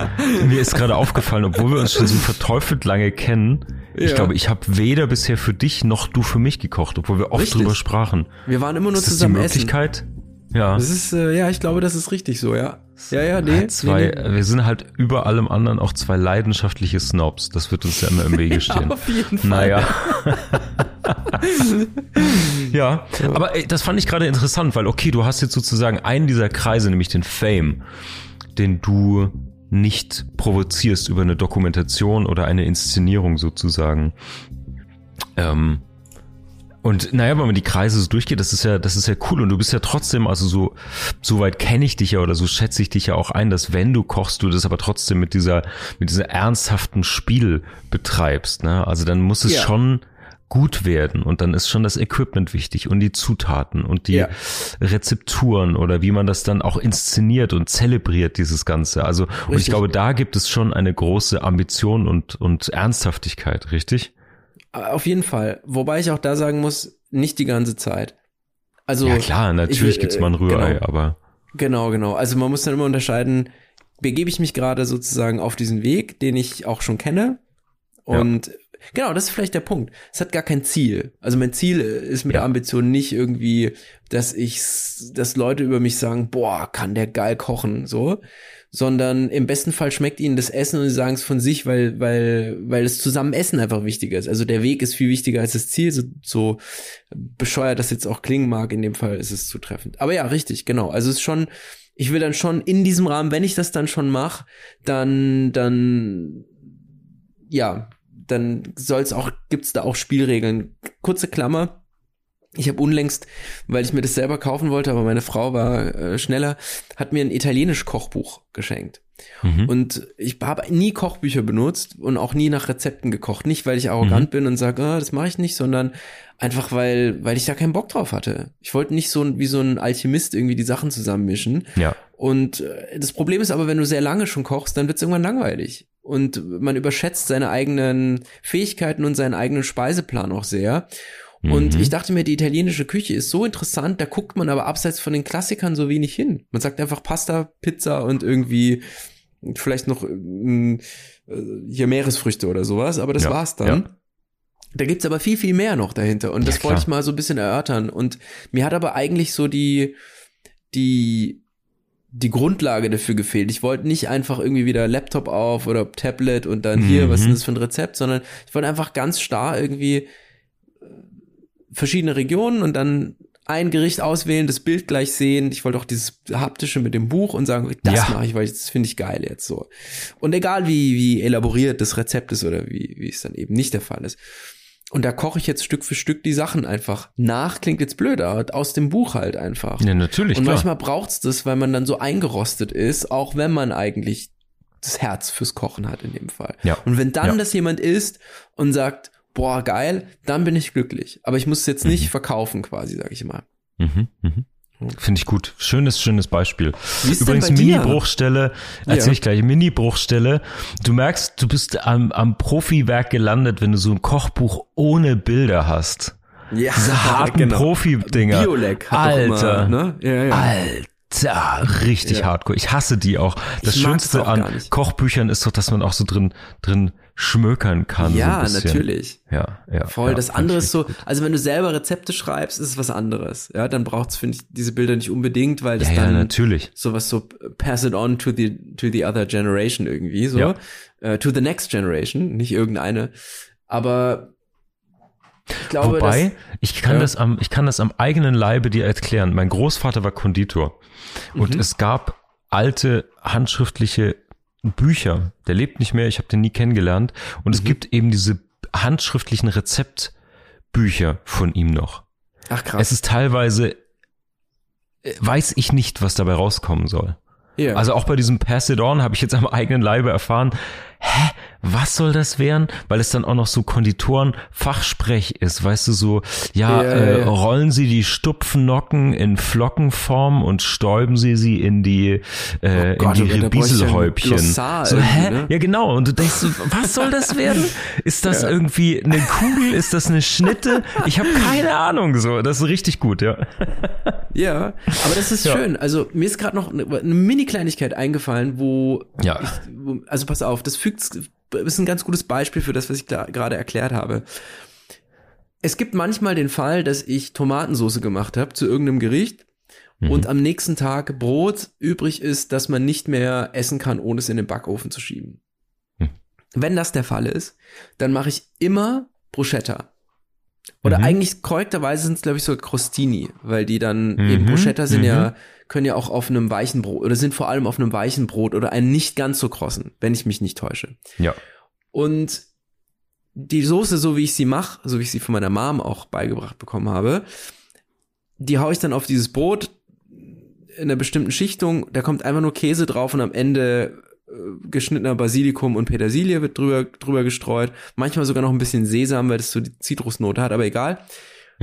mir ist gerade aufgefallen, obwohl wir uns schon so verteufelt lange kennen, ja. ich glaube, ich habe weder bisher für dich noch du für mich gekocht, obwohl wir oft richtig. drüber sprachen. Wir waren immer nur ist zusammen das die Möglichkeit? Essen. Ja. Das ist, äh, ja, ich glaube, das ist richtig so, ja. Ja, ja, nee. Zwei, nee, nee. Wir sind halt über allem anderen auch zwei leidenschaftliche Snobs. Das wird uns ja immer im Wege [laughs] stehen. ja, auf jeden Fall. Naja. [laughs] ja, aber ey, das fand ich gerade interessant, weil okay, du hast jetzt sozusagen einen dieser Kreise, nämlich den Fame, den du nicht provozierst über eine Dokumentation oder eine Inszenierung sozusagen. Ähm, und naja, wenn man die Kreise so durchgeht, das ist ja, das ist ja cool. Und du bist ja trotzdem, also so, so weit kenne ich dich ja oder so schätze ich dich ja auch ein, dass wenn du kochst, du das aber trotzdem mit dieser, mit dieser ernsthaften Spiel betreibst. Ne? Also dann muss es ja. schon gut werden und dann ist schon das Equipment wichtig und die Zutaten und die ja. Rezepturen oder wie man das dann auch inszeniert und zelebriert, dieses Ganze. Also, richtig. und ich glaube, da gibt es schon eine große Ambition und, und Ernsthaftigkeit, richtig? Auf jeden Fall. Wobei ich auch da sagen muss, nicht die ganze Zeit. Also. Ja klar, natürlich ich, gibt's mal ein Rührei, genau, aber. Genau, genau. Also man muss dann immer unterscheiden, begebe ich mich gerade sozusagen auf diesen Weg, den ich auch schon kenne. Und ja. Genau, das ist vielleicht der Punkt. Es hat gar kein Ziel. Also mein Ziel ist mit ja. der Ambition nicht irgendwie, dass ich, dass Leute über mich sagen, boah, kann der geil kochen, so, sondern im besten Fall schmeckt ihnen das Essen und sie sagen es von sich, weil, weil, weil das zusammen Essen einfach wichtiger ist. Also der Weg ist viel wichtiger als das Ziel, so, so bescheuert das jetzt auch klingen mag, in dem Fall ist es zutreffend. Aber ja, richtig, genau. Also es ist schon, ich will dann schon in diesem Rahmen, wenn ich das dann schon mache, dann, dann, ja, dann soll's auch, gibt's da auch Spielregeln. Kurze Klammer ich habe unlängst, weil ich mir das selber kaufen wollte, aber meine Frau war äh, schneller, hat mir ein italienisch Kochbuch geschenkt. Mhm. Und ich habe nie Kochbücher benutzt und auch nie nach Rezepten gekocht. Nicht, weil ich arrogant mhm. bin und sage, ah, das mache ich nicht, sondern einfach, weil, weil ich da keinen Bock drauf hatte. Ich wollte nicht so wie so ein Alchemist irgendwie die Sachen zusammenmischen. Ja. Und äh, das Problem ist aber, wenn du sehr lange schon kochst, dann wird es irgendwann langweilig. Und man überschätzt seine eigenen Fähigkeiten und seinen eigenen Speiseplan auch sehr. Und mhm. ich dachte mir, die italienische Küche ist so interessant, da guckt man aber abseits von den Klassikern so wenig hin. Man sagt einfach Pasta, Pizza und irgendwie vielleicht noch äh, hier Meeresfrüchte oder sowas, aber das ja, war's dann. Ja. Da gibt's aber viel, viel mehr noch dahinter. Und das ja, wollte ich mal so ein bisschen erörtern. Und mir hat aber eigentlich so die, die, die Grundlage dafür gefehlt. Ich wollte nicht einfach irgendwie wieder Laptop auf oder Tablet und dann hier, was ist mhm. das für ein Rezept, sondern ich wollte einfach ganz starr irgendwie verschiedene Regionen und dann ein Gericht auswählen, das Bild gleich sehen. Ich wollte auch dieses haptische mit dem Buch und sagen, das ja. mache ich, weil das finde ich geil jetzt so. Und egal wie wie elaboriert das Rezept ist oder wie wie es dann eben nicht der Fall ist. Und da koche ich jetzt Stück für Stück die Sachen einfach nach, klingt jetzt blöder, aus dem Buch halt einfach. Ja, natürlich. Und klar. manchmal braucht's das, weil man dann so eingerostet ist, auch wenn man eigentlich das Herz fürs Kochen hat in dem Fall. Ja. Und wenn dann ja. das jemand isst und sagt, boah, geil, dann bin ich glücklich. Aber ich muss es jetzt nicht mhm. verkaufen quasi, sag ich mal. Mhm, mhm. Finde ich gut. Schönes, schönes Beispiel. Übrigens, Mini-Bruchstelle, erzähl ja. ich gleich, Mini-Bruchstelle. Du merkst, du bist am, am Profiwerk gelandet, wenn du so ein Kochbuch ohne Bilder hast. Ja, Diese [laughs] harten genau. Profi-Dinger. Biolek Alter, immer, ne? ja, ja. Alter, richtig ja. hardcore. Ich hasse die auch. Das ich Schönste an Kochbüchern ist doch, dass man auch so drin, drin schmökern kann. Ja, so natürlich. Ja, ja. Voll. Ja, das andere ist so, also wenn du selber Rezepte schreibst, ist es was anderes. Ja, dann braucht's, finde ich, diese Bilder nicht unbedingt, weil das ja, dann ja, natürlich. sowas so pass it on to the, to the other generation irgendwie, so. Ja. Uh, to the next generation, nicht irgendeine. Aber ich glaube, Wobei, dass, ich kann ja. das am, ich kann das am eigenen Leibe dir erklären. Mein Großvater war Konditor. Und mhm. es gab alte handschriftliche Bücher. Der lebt nicht mehr, ich habe den nie kennengelernt. Und mhm. es gibt eben diese handschriftlichen Rezeptbücher von ihm noch. Ach krass. Es ist teilweise, äh, weiß ich nicht, was dabei rauskommen soll. Yeah. Also auch bei diesem Pass It On habe ich jetzt am eigenen Leibe erfahren, hä, was soll das werden? Weil es dann auch noch so Konditoren-Fachsprech ist, weißt du, so, ja, ja, äh, ja, rollen Sie die Stupfnocken in Flockenform und stäuben Sie sie in die, äh, oh Gott, in die Rebieselhäubchen. So, hä? Ne? Ja, genau. Und du denkst so, was soll das werden? Ist das ja. irgendwie eine Kugel? Ist das eine Schnitte? Ich habe keine Ahnung, so. Das ist richtig gut, ja. Ja, aber das ist schön. Also mir ist gerade noch eine, eine Mini-Kleinigkeit eingefallen, wo, ja. Ich, wo, also pass auf, das fügt ist ein ganz gutes Beispiel für das, was ich gerade erklärt habe. Es gibt manchmal den Fall, dass ich Tomatensauce gemacht habe zu irgendeinem Gericht mhm. und am nächsten Tag Brot übrig ist, dass man nicht mehr essen kann, ohne es in den Backofen zu schieben. Mhm. Wenn das der Fall ist, dann mache ich immer Bruschetta. Oder mhm. eigentlich korrekterweise sind es, glaube ich, so Crostini, weil die dann mhm. eben Bruschetta sind ja, mhm. können ja auch auf einem weichen Brot oder sind vor allem auf einem weichen Brot oder einen nicht ganz so krossen, wenn ich mich nicht täusche. Ja. Und die Soße, so wie ich sie mache, so wie ich sie von meiner Mom auch beigebracht bekommen habe, die haue ich dann auf dieses Brot in einer bestimmten Schichtung, da kommt einfach nur Käse drauf und am Ende geschnittener Basilikum und Petersilie wird drüber, drüber gestreut. Manchmal sogar noch ein bisschen Sesam, weil das so die Zitrusnote hat, aber egal.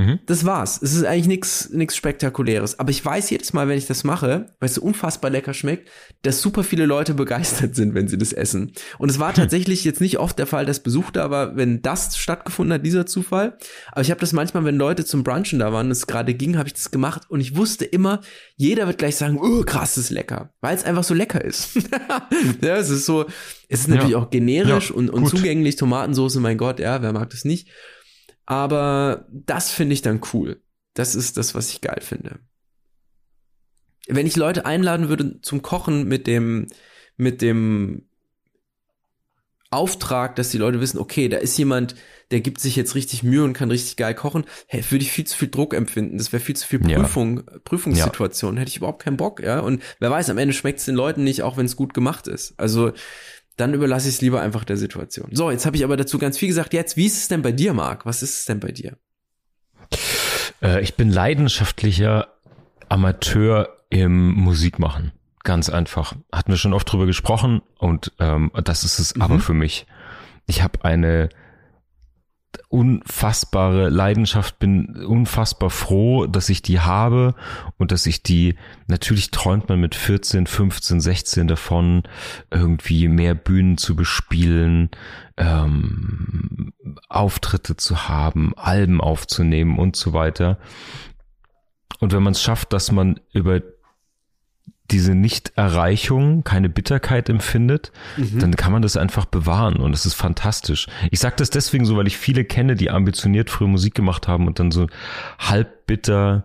Mhm. Das war's. Es ist eigentlich nichts nichts Spektakuläres. Aber ich weiß jedes Mal, wenn ich das mache, weil es so unfassbar lecker schmeckt, dass super viele Leute begeistert sind, wenn sie das essen. Und es war [laughs] tatsächlich jetzt nicht oft der Fall, dass Besuch da war, wenn das stattgefunden hat, dieser Zufall. Aber ich habe das manchmal, wenn Leute zum Brunchen da waren, es gerade ging, habe ich das gemacht und ich wusste immer, jeder wird gleich sagen, oh krass, das ist lecker, weil es einfach so lecker ist. [laughs] ja, es ist so, es ist natürlich ja. auch generisch ja, und, und zugänglich. Tomatensauce, mein Gott, ja, wer mag das nicht? Aber das finde ich dann cool. Das ist das, was ich geil finde. Wenn ich Leute einladen würde zum Kochen mit dem, mit dem Auftrag, dass die Leute wissen, okay, da ist jemand, der gibt sich jetzt richtig Mühe und kann richtig geil kochen, hey, würde ich viel zu viel Druck empfinden. Das wäre viel zu viel Prüfung, ja. Prüfungssituation. Ja. Hätte ich überhaupt keinen Bock, ja. Und wer weiß, am Ende schmeckt es den Leuten nicht, auch wenn es gut gemacht ist. Also dann überlasse ich es lieber einfach der Situation. So, jetzt habe ich aber dazu ganz viel gesagt. Jetzt, wie ist es denn bei dir, Marc? Was ist es denn bei dir? Äh, ich bin leidenschaftlicher Amateur im Musikmachen. Ganz einfach. Hatten wir schon oft drüber gesprochen und ähm, das ist es mhm. aber für mich. Ich habe eine unfassbare Leidenschaft, bin unfassbar froh, dass ich die habe und dass ich die, natürlich träumt man mit 14, 15, 16 davon, irgendwie mehr Bühnen zu bespielen, ähm, Auftritte zu haben, Alben aufzunehmen und so weiter. Und wenn man es schafft, dass man über diese Nichterreichung keine Bitterkeit empfindet, mhm. dann kann man das einfach bewahren und es ist fantastisch. Ich sage das deswegen so, weil ich viele kenne, die ambitioniert früher Musik gemacht haben und dann so halb bitter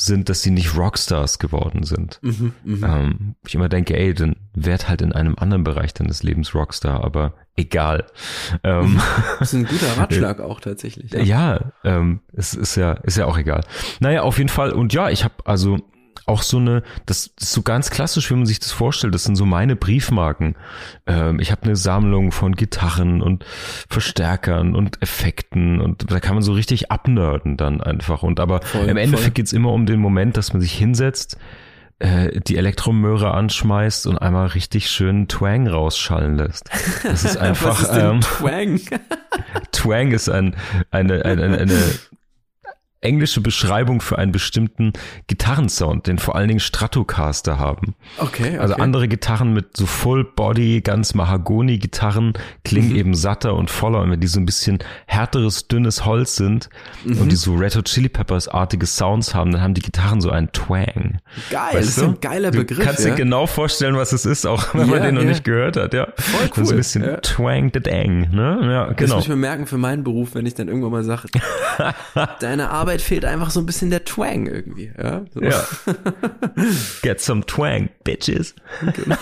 sind, dass sie nicht Rockstars geworden sind. Mhm, mh. ähm, ich immer denke, ey, dann werd halt in einem anderen Bereich deines Lebens Rockstar, aber egal. Ähm, mhm. das ist ein guter [laughs] Ratschlag auch tatsächlich. Ja, ja ähm, es ist ja, ist ja auch egal. Naja, auf jeden Fall. Und ja, ich habe also auch so eine, das ist so ganz klassisch, wie man sich das vorstellt. Das sind so meine Briefmarken. Ähm, ich habe eine Sammlung von Gitarren und Verstärkern und Effekten und da kann man so richtig abnörden dann einfach. Und aber voll, im Endeffekt geht's immer um den Moment, dass man sich hinsetzt, äh, die Elektromöhre anschmeißt und einmal richtig schön Twang rausschallen lässt. Das ist [laughs] einfach. Was ist ähm, Twang? [laughs] Twang ist ein, eine, eine, eine, eine englische Beschreibung für einen bestimmten Gitarrensound, den vor allen Dingen Stratocaster haben. Okay, okay. Also andere Gitarren mit so Full Body, ganz Mahagoni-Gitarren klingen mhm. eben satter und voller. Und wenn die so ein bisschen härteres, dünnes Holz sind mhm. und die so Red Hot Chili Peppers-artige Sounds haben, dann haben die Gitarren so einen Twang. Geil, weißt das ist ein geiler Begriff. Du kannst ja? dir genau vorstellen, was es ist, auch wenn yeah, man den noch yeah. nicht gehört hat. Ja, voll cool. So ein bisschen ja. Twang the Dang. Ne? Ja, genau. Das muss ich mir merken für meinen Beruf, wenn ich dann irgendwann mal sage, [laughs] deine Arbeit Arbeit fehlt einfach so ein bisschen der Twang irgendwie. Ja. So. ja. [laughs] Get some Twang, bitches. Genau.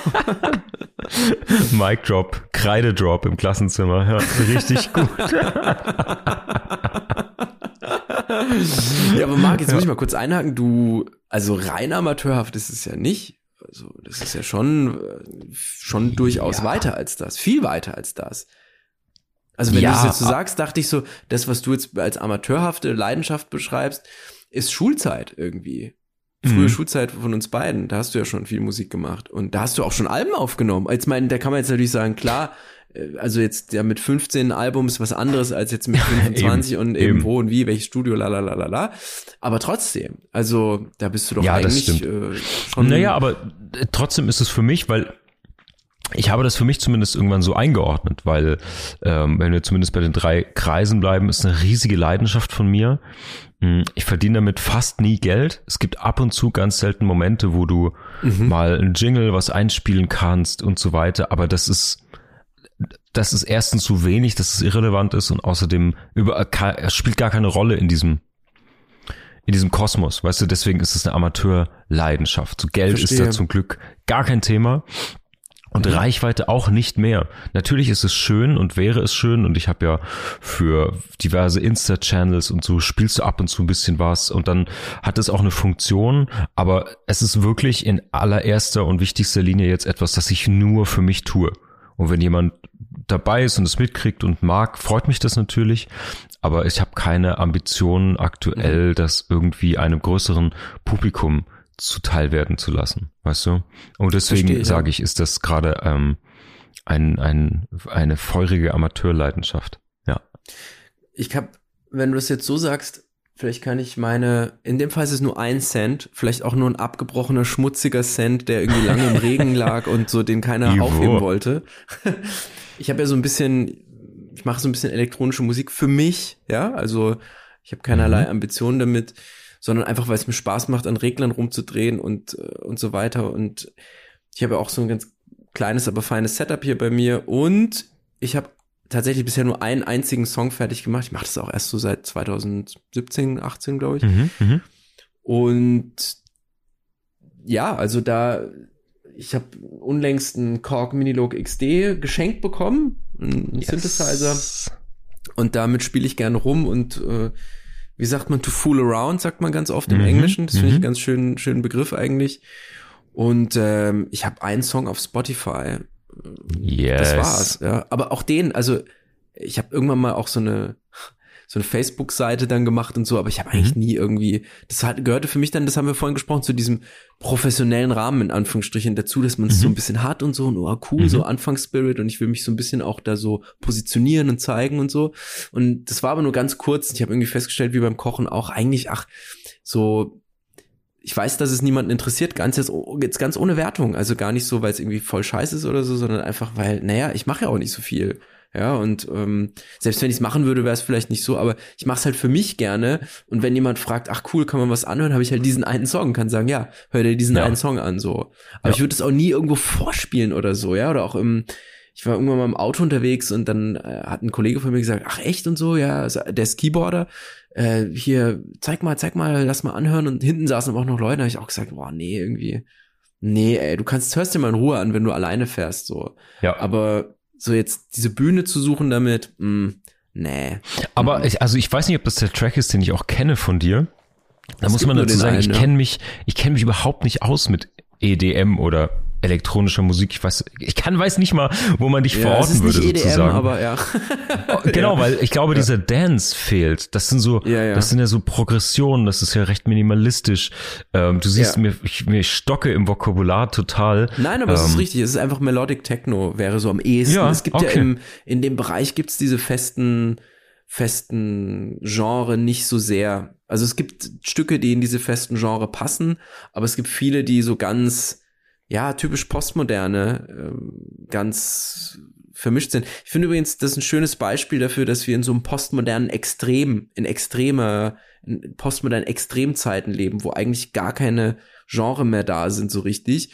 [laughs] Mic Drop, Kreidedrop im Klassenzimmer. Ja, richtig gut. ja, aber Marc, jetzt ja. muss ich mal kurz einhaken. Du, also rein amateurhaft ist es ja nicht. Also, das ist ja schon, schon durchaus ja. weiter als das. Viel weiter als das. Also wenn ja, du es jetzt so sagst, dachte ich so, das, was du jetzt als amateurhafte Leidenschaft beschreibst, ist Schulzeit irgendwie. Frühe mhm. Schulzeit von uns beiden, da hast du ja schon viel Musik gemacht und da hast du auch schon Alben aufgenommen. Als mein, da kann man jetzt natürlich sagen, klar, äh, also jetzt ja mit 15 Albums was anderes als jetzt mit [laughs] 25 eben, und eben, eben, wo und wie, welches Studio, la la la la la. Aber trotzdem, also da bist du doch ja, eigentlich äh, schon. Naja, aber äh, trotzdem ist es für mich, weil ich habe das für mich zumindest irgendwann so eingeordnet, weil ähm, wenn wir zumindest bei den drei Kreisen bleiben, ist eine riesige Leidenschaft von mir. Hm, ich verdiene damit fast nie Geld. Es gibt ab und zu ganz selten Momente, wo du mhm. mal ein Jingle was einspielen kannst und so weiter, aber das ist das ist erstens zu wenig, dass es irrelevant ist und außerdem über, es spielt gar keine Rolle in diesem in diesem Kosmos, weißt du, deswegen ist es eine Amateurleidenschaft. So Geld Verstehe. ist da zum Glück gar kein Thema. Und mhm. Reichweite auch nicht mehr. Natürlich ist es schön und wäre es schön und ich habe ja für diverse Insta-Channels und so spielst du ab und zu ein bisschen was und dann hat es auch eine Funktion, aber es ist wirklich in allererster und wichtigster Linie jetzt etwas, das ich nur für mich tue. Und wenn jemand dabei ist und es mitkriegt und mag, freut mich das natürlich. Aber ich habe keine Ambitionen aktuell, mhm. das irgendwie einem größeren Publikum zuteil werden zu lassen, weißt du? Und deswegen sage ich, ist das gerade ähm, ein, ein, eine feurige Amateurleidenschaft. Ja. Ich habe, wenn du das jetzt so sagst, vielleicht kann ich meine, in dem Fall ist es nur ein Cent, vielleicht auch nur ein abgebrochener, schmutziger Cent, der irgendwie lange im Regen [laughs] lag und so, den keiner Ivo. aufheben wollte. Ich habe ja so ein bisschen, ich mache so ein bisschen elektronische Musik für mich, ja, also ich habe keinerlei mhm. Ambitionen damit sondern einfach, weil es mir Spaß macht, an Reglern rumzudrehen und, äh, und so weiter. Und ich habe ja auch so ein ganz kleines, aber feines Setup hier bei mir. Und ich habe tatsächlich bisher nur einen einzigen Song fertig gemacht. Ich mache das auch erst so seit 2017, 18, glaube ich. Mhm, mh. Und ja, also da, ich habe unlängst einen Korg Minilog XD geschenkt bekommen, einen yes. Synthesizer. Und damit spiele ich gerne rum und äh, wie sagt man, to fool around, sagt man ganz oft im mhm. Englischen. Das finde ich mhm. einen ganz schönen, schönen Begriff eigentlich. Und ähm, ich habe einen Song auf Spotify. Yes. Das war's, ja. Aber auch den, also ich habe irgendwann mal auch so eine so eine Facebook-Seite dann gemacht und so, aber ich habe eigentlich mhm. nie irgendwie, das hat, gehörte für mich dann, das haben wir vorhin gesprochen, zu diesem professionellen Rahmen in Anführungsstrichen dazu, dass man es mhm. so ein bisschen hat und so und oh cool, mhm. so Anfangsspirit und ich will mich so ein bisschen auch da so positionieren und zeigen und so. Und das war aber nur ganz kurz. Ich habe irgendwie festgestellt, wie beim Kochen auch eigentlich, ach, so ich weiß, dass es niemanden interessiert, ganz jetzt, jetzt ganz ohne Wertung. Also gar nicht so, weil es irgendwie voll scheiße ist oder so, sondern einfach, weil, naja, ich mache ja auch nicht so viel. Ja, und ähm, selbst wenn ich es machen würde, wäre es vielleicht nicht so, aber ich mache es halt für mich gerne. Und wenn jemand fragt, ach cool, kann man was anhören, habe ich halt diesen einen Song, kann sagen, ja, hör dir diesen ja. einen Song an, so. Aber ja. ich würde es auch nie irgendwo vorspielen oder so, ja, oder auch im, ich war irgendwann mal im Auto unterwegs und dann äh, hat ein Kollege von mir gesagt, ach echt und so, ja, der ist Keyboarder, äh, hier, zeig mal, zeig mal, lass mal anhören und hinten saßen auch noch Leute, da habe ich auch gesagt, boah, nee, irgendwie, nee, ey, du kannst, hörst dir mal in Ruhe an, wenn du alleine fährst, so. Ja. Aber so jetzt diese Bühne zu suchen damit, mh, mm, nee. Aber ich, also ich weiß nicht, ob das der Track ist, den ich auch kenne von dir. Da muss man dazu sagen, einen, ich kenne mich, ich kenne mich überhaupt nicht aus mit EDM oder elektronischer Musik. Ich weiß, ich kann, weiß nicht mal, wo man dich ja, verorten es ist würde, nicht EDM, sozusagen. aber ja. Oh, genau, [laughs] ja. weil ich glaube, dieser Dance fehlt. Das sind so, ja, das sind ja so Progressionen. Das ist ja recht minimalistisch. Ähm, du siehst mir, ich mir stocke im Vokabular total. Nein, aber ähm, es ist richtig. Es ist einfach Melodic Techno wäre so am ehesten. Es gibt okay. ja im, in dem Bereich gibt's diese festen, festen Genre nicht so sehr. Also es gibt Stücke, die in diese festen Genre passen, aber es gibt viele, die so ganz ja, typisch postmoderne, äh, ganz vermischt sind. Ich finde übrigens, das ist ein schönes Beispiel dafür, dass wir in so einem postmodernen Extrem, in extremer, in postmodernen Extremzeiten leben, wo eigentlich gar keine Genre mehr da sind, so richtig.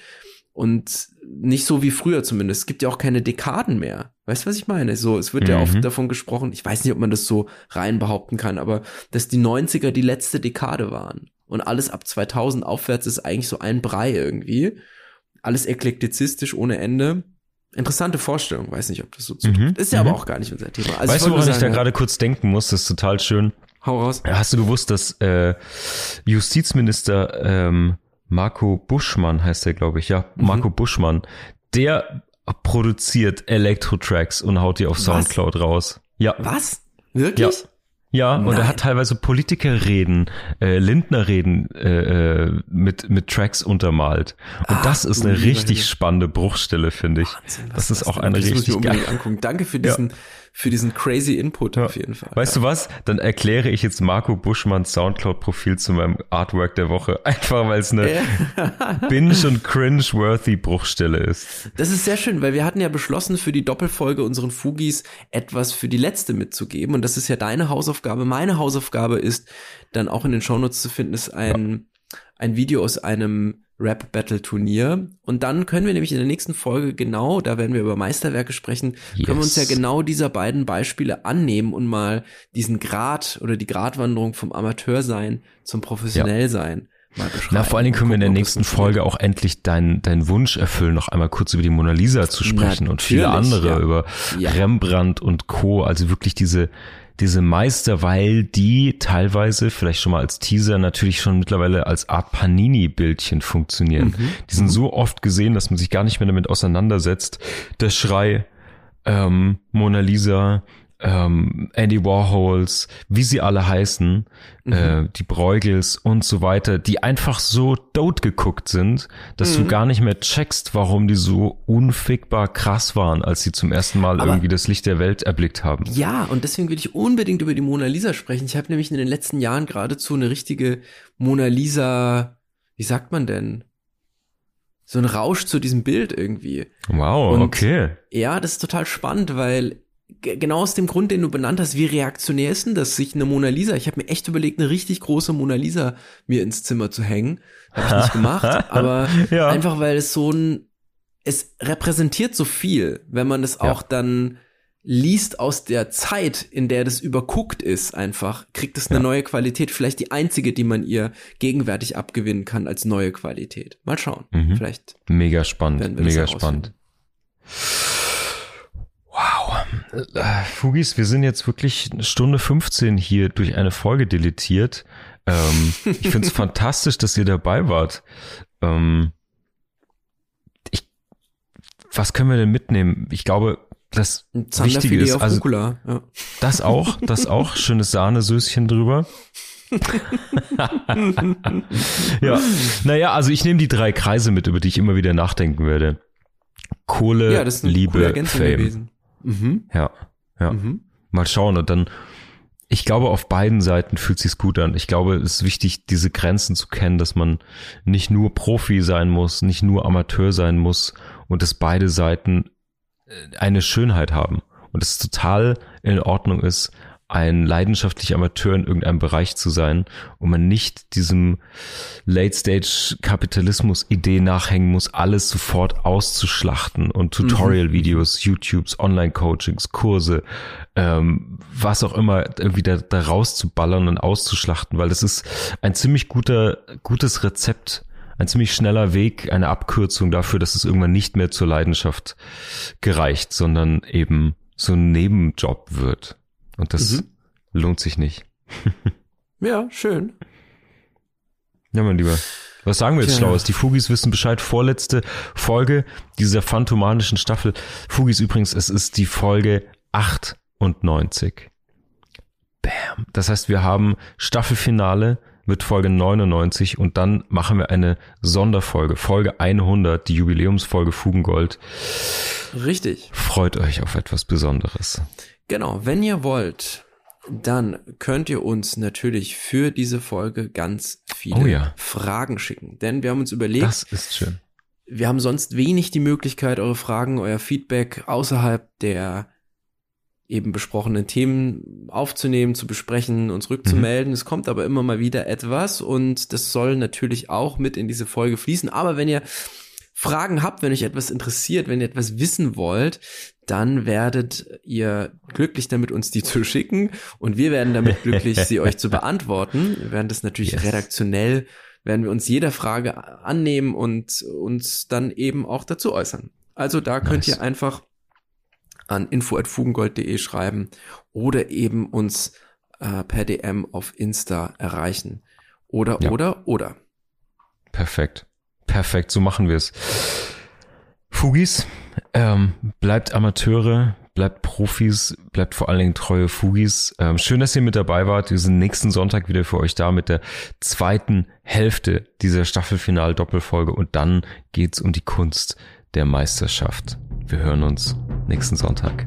Und nicht so wie früher zumindest. Es gibt ja auch keine Dekaden mehr. Weißt du, was ich meine? So, es wird mhm. ja oft mhm. davon gesprochen, ich weiß nicht, ob man das so rein behaupten kann, aber dass die 90er die letzte Dekade waren. Und alles ab 2000 aufwärts ist eigentlich so ein Brei irgendwie alles eklektizistisch ohne Ende. Interessante Vorstellung, weiß nicht, ob das so zutrifft. Mhm. Ist ja mhm. aber auch gar nicht unser Thema. Also weißt du, woran ich da gerade kurz denken muss? Das ist total schön. Hau raus. Hast du gewusst, dass äh, Justizminister ähm, Marco Buschmann heißt der, glaube ich, ja, mhm. Marco Buschmann, der produziert Elektro-Tracks und haut die auf Soundcloud Was? raus. Ja. Was? Wirklich? Ja. Ja, Nein. und er hat teilweise Politikerreden, äh, Lindnerreden äh, äh, mit mit Tracks untermalt. Und ah, das ist eine richtig spannende Bruchstelle, finde ich. Wahnsinn, das ist auch eine richtig geile. Danke für diesen ja für diesen crazy Input ja. auf jeden Fall. Weißt ja. du was? Dann erkläre ich jetzt Marco Buschmanns Soundcloud-Profil zu meinem Artwork der Woche. [laughs] Einfach weil es eine [laughs] binge- und cringe-worthy Bruchstelle ist. Das ist sehr schön, weil wir hatten ja beschlossen, für die Doppelfolge unseren Fugis etwas für die letzte mitzugeben. Und das ist ja deine Hausaufgabe. Meine Hausaufgabe ist, dann auch in den Shownotes zu finden, ist ein. Ein Video aus einem Rap-Battle-Turnier. Und dann können wir nämlich in der nächsten Folge genau, da werden wir über Meisterwerke sprechen, yes. können wir uns ja genau dieser beiden Beispiele annehmen und mal diesen Grad oder die Gratwanderung vom Amateursein zum Professionellsein ja. mal beschreiben. Na, vor allen Dingen können wir in der nächsten Folge auch endlich deinen dein Wunsch erfüllen, noch einmal kurz über die Mona Lisa zu sprechen Natürlich, und viele andere ja. über ja. Rembrandt und Co. Also wirklich diese diese Meister, weil die teilweise, vielleicht schon mal als Teaser, natürlich schon mittlerweile als Art Panini-Bildchen funktionieren. Mhm. Die sind so oft gesehen, dass man sich gar nicht mehr damit auseinandersetzt. Der Schrei, ähm, Mona Lisa, ähm, Andy Warhols, wie sie alle heißen, mhm. äh, die Bruegels und so weiter, die einfach so dote geguckt sind, dass mhm. du gar nicht mehr checkst, warum die so unfickbar krass waren, als sie zum ersten Mal Aber irgendwie das Licht der Welt erblickt haben. Ja, und deswegen will ich unbedingt über die Mona Lisa sprechen. Ich habe nämlich in den letzten Jahren geradezu eine richtige Mona Lisa, wie sagt man denn? So ein Rausch zu diesem Bild irgendwie. Wow, und okay. Ja, das ist total spannend, weil genau aus dem Grund, den du benannt hast, wie reaktionär ist denn das, sich eine Mona Lisa, ich habe mir echt überlegt, eine richtig große Mona Lisa mir ins Zimmer zu hängen. Habe ich nicht gemacht, [laughs] aber ja. einfach weil es so ein, es repräsentiert so viel, wenn man das auch dann liest aus der Zeit, in der das überguckt ist, einfach, kriegt es eine ja. neue Qualität. Vielleicht die einzige, die man ihr gegenwärtig abgewinnen kann als neue Qualität. Mal schauen. Mhm. Vielleicht. Mega spannend. Mega spannend. Äh, Fugis, wir sind jetzt wirklich Stunde 15 hier durch eine Folge deletiert. Ähm, ich finde es [laughs] fantastisch, dass ihr dabei wart. Ähm, ich, was können wir denn mitnehmen? Ich glaube, das Wichtige ist, also, ja. das auch, das [laughs] auch, schönes Sahnesöschen drüber. [laughs] ja, naja, also ich nehme die drei Kreise mit, über die ich immer wieder nachdenken werde. Kohle, ja, Liebe, Fame. Gewesen. Mhm. Ja, ja. Mhm. Mal schauen und dann, ich glaube, auf beiden Seiten fühlt sich's gut an. Ich glaube, es ist wichtig, diese Grenzen zu kennen, dass man nicht nur Profi sein muss, nicht nur Amateur sein muss und dass beide Seiten äh, eine Schönheit haben und es total in Ordnung ist, ein leidenschaftlicher Amateur in irgendeinem Bereich zu sein und man nicht diesem Late-Stage-Kapitalismus-Idee nachhängen muss, alles sofort auszuschlachten und mhm. Tutorial-Videos, YouTubes, Online-Coachings, Kurse, ähm, was auch immer irgendwie da, da rauszuballern und auszuschlachten, weil das ist ein ziemlich guter, gutes Rezept, ein ziemlich schneller Weg, eine Abkürzung dafür, dass es irgendwann nicht mehr zur Leidenschaft gereicht, sondern eben so ein Nebenjob wird. Und das mhm. lohnt sich nicht. [laughs] ja, schön. Ja, mein Lieber. Was sagen wir jetzt ja. Schlaues? Die Fugis wissen Bescheid. Vorletzte Folge dieser phantomanischen Staffel. Fugis übrigens, es ist die Folge 98. Bam. Das heißt, wir haben Staffelfinale mit Folge 99 und dann machen wir eine Sonderfolge, Folge 100, die Jubiläumsfolge Fugengold. Richtig. Freut euch auf etwas Besonderes. Genau, wenn ihr wollt, dann könnt ihr uns natürlich für diese Folge ganz viele oh ja. Fragen schicken. Denn wir haben uns überlegt. Das ist schön. Wir haben sonst wenig die Möglichkeit, eure Fragen, euer Feedback außerhalb der eben besprochenen Themen aufzunehmen, zu besprechen, uns rückzumelden. Mhm. Es kommt aber immer mal wieder etwas und das soll natürlich auch mit in diese Folge fließen. Aber wenn ihr Fragen habt, wenn euch etwas interessiert, wenn ihr etwas wissen wollt, dann werdet ihr glücklich damit, uns die zu schicken und wir werden damit glücklich, sie euch zu beantworten. Wir werden das natürlich yes. redaktionell, werden wir uns jeder Frage annehmen und uns dann eben auch dazu äußern. Also da könnt nice. ihr einfach an info.fugengold.de schreiben oder eben uns äh, per DM auf Insta erreichen. Oder, ja. oder, oder. Perfekt. Perfekt, so machen wir es. Fugis, ähm, bleibt Amateure, bleibt Profis, bleibt vor allen Dingen treue Fugis. Ähm, schön, dass ihr mit dabei wart. Wir sind nächsten Sonntag wieder für euch da mit der zweiten Hälfte dieser Staffelfinal-Doppelfolge und dann geht's um die Kunst der Meisterschaft. Wir hören uns nächsten Sonntag.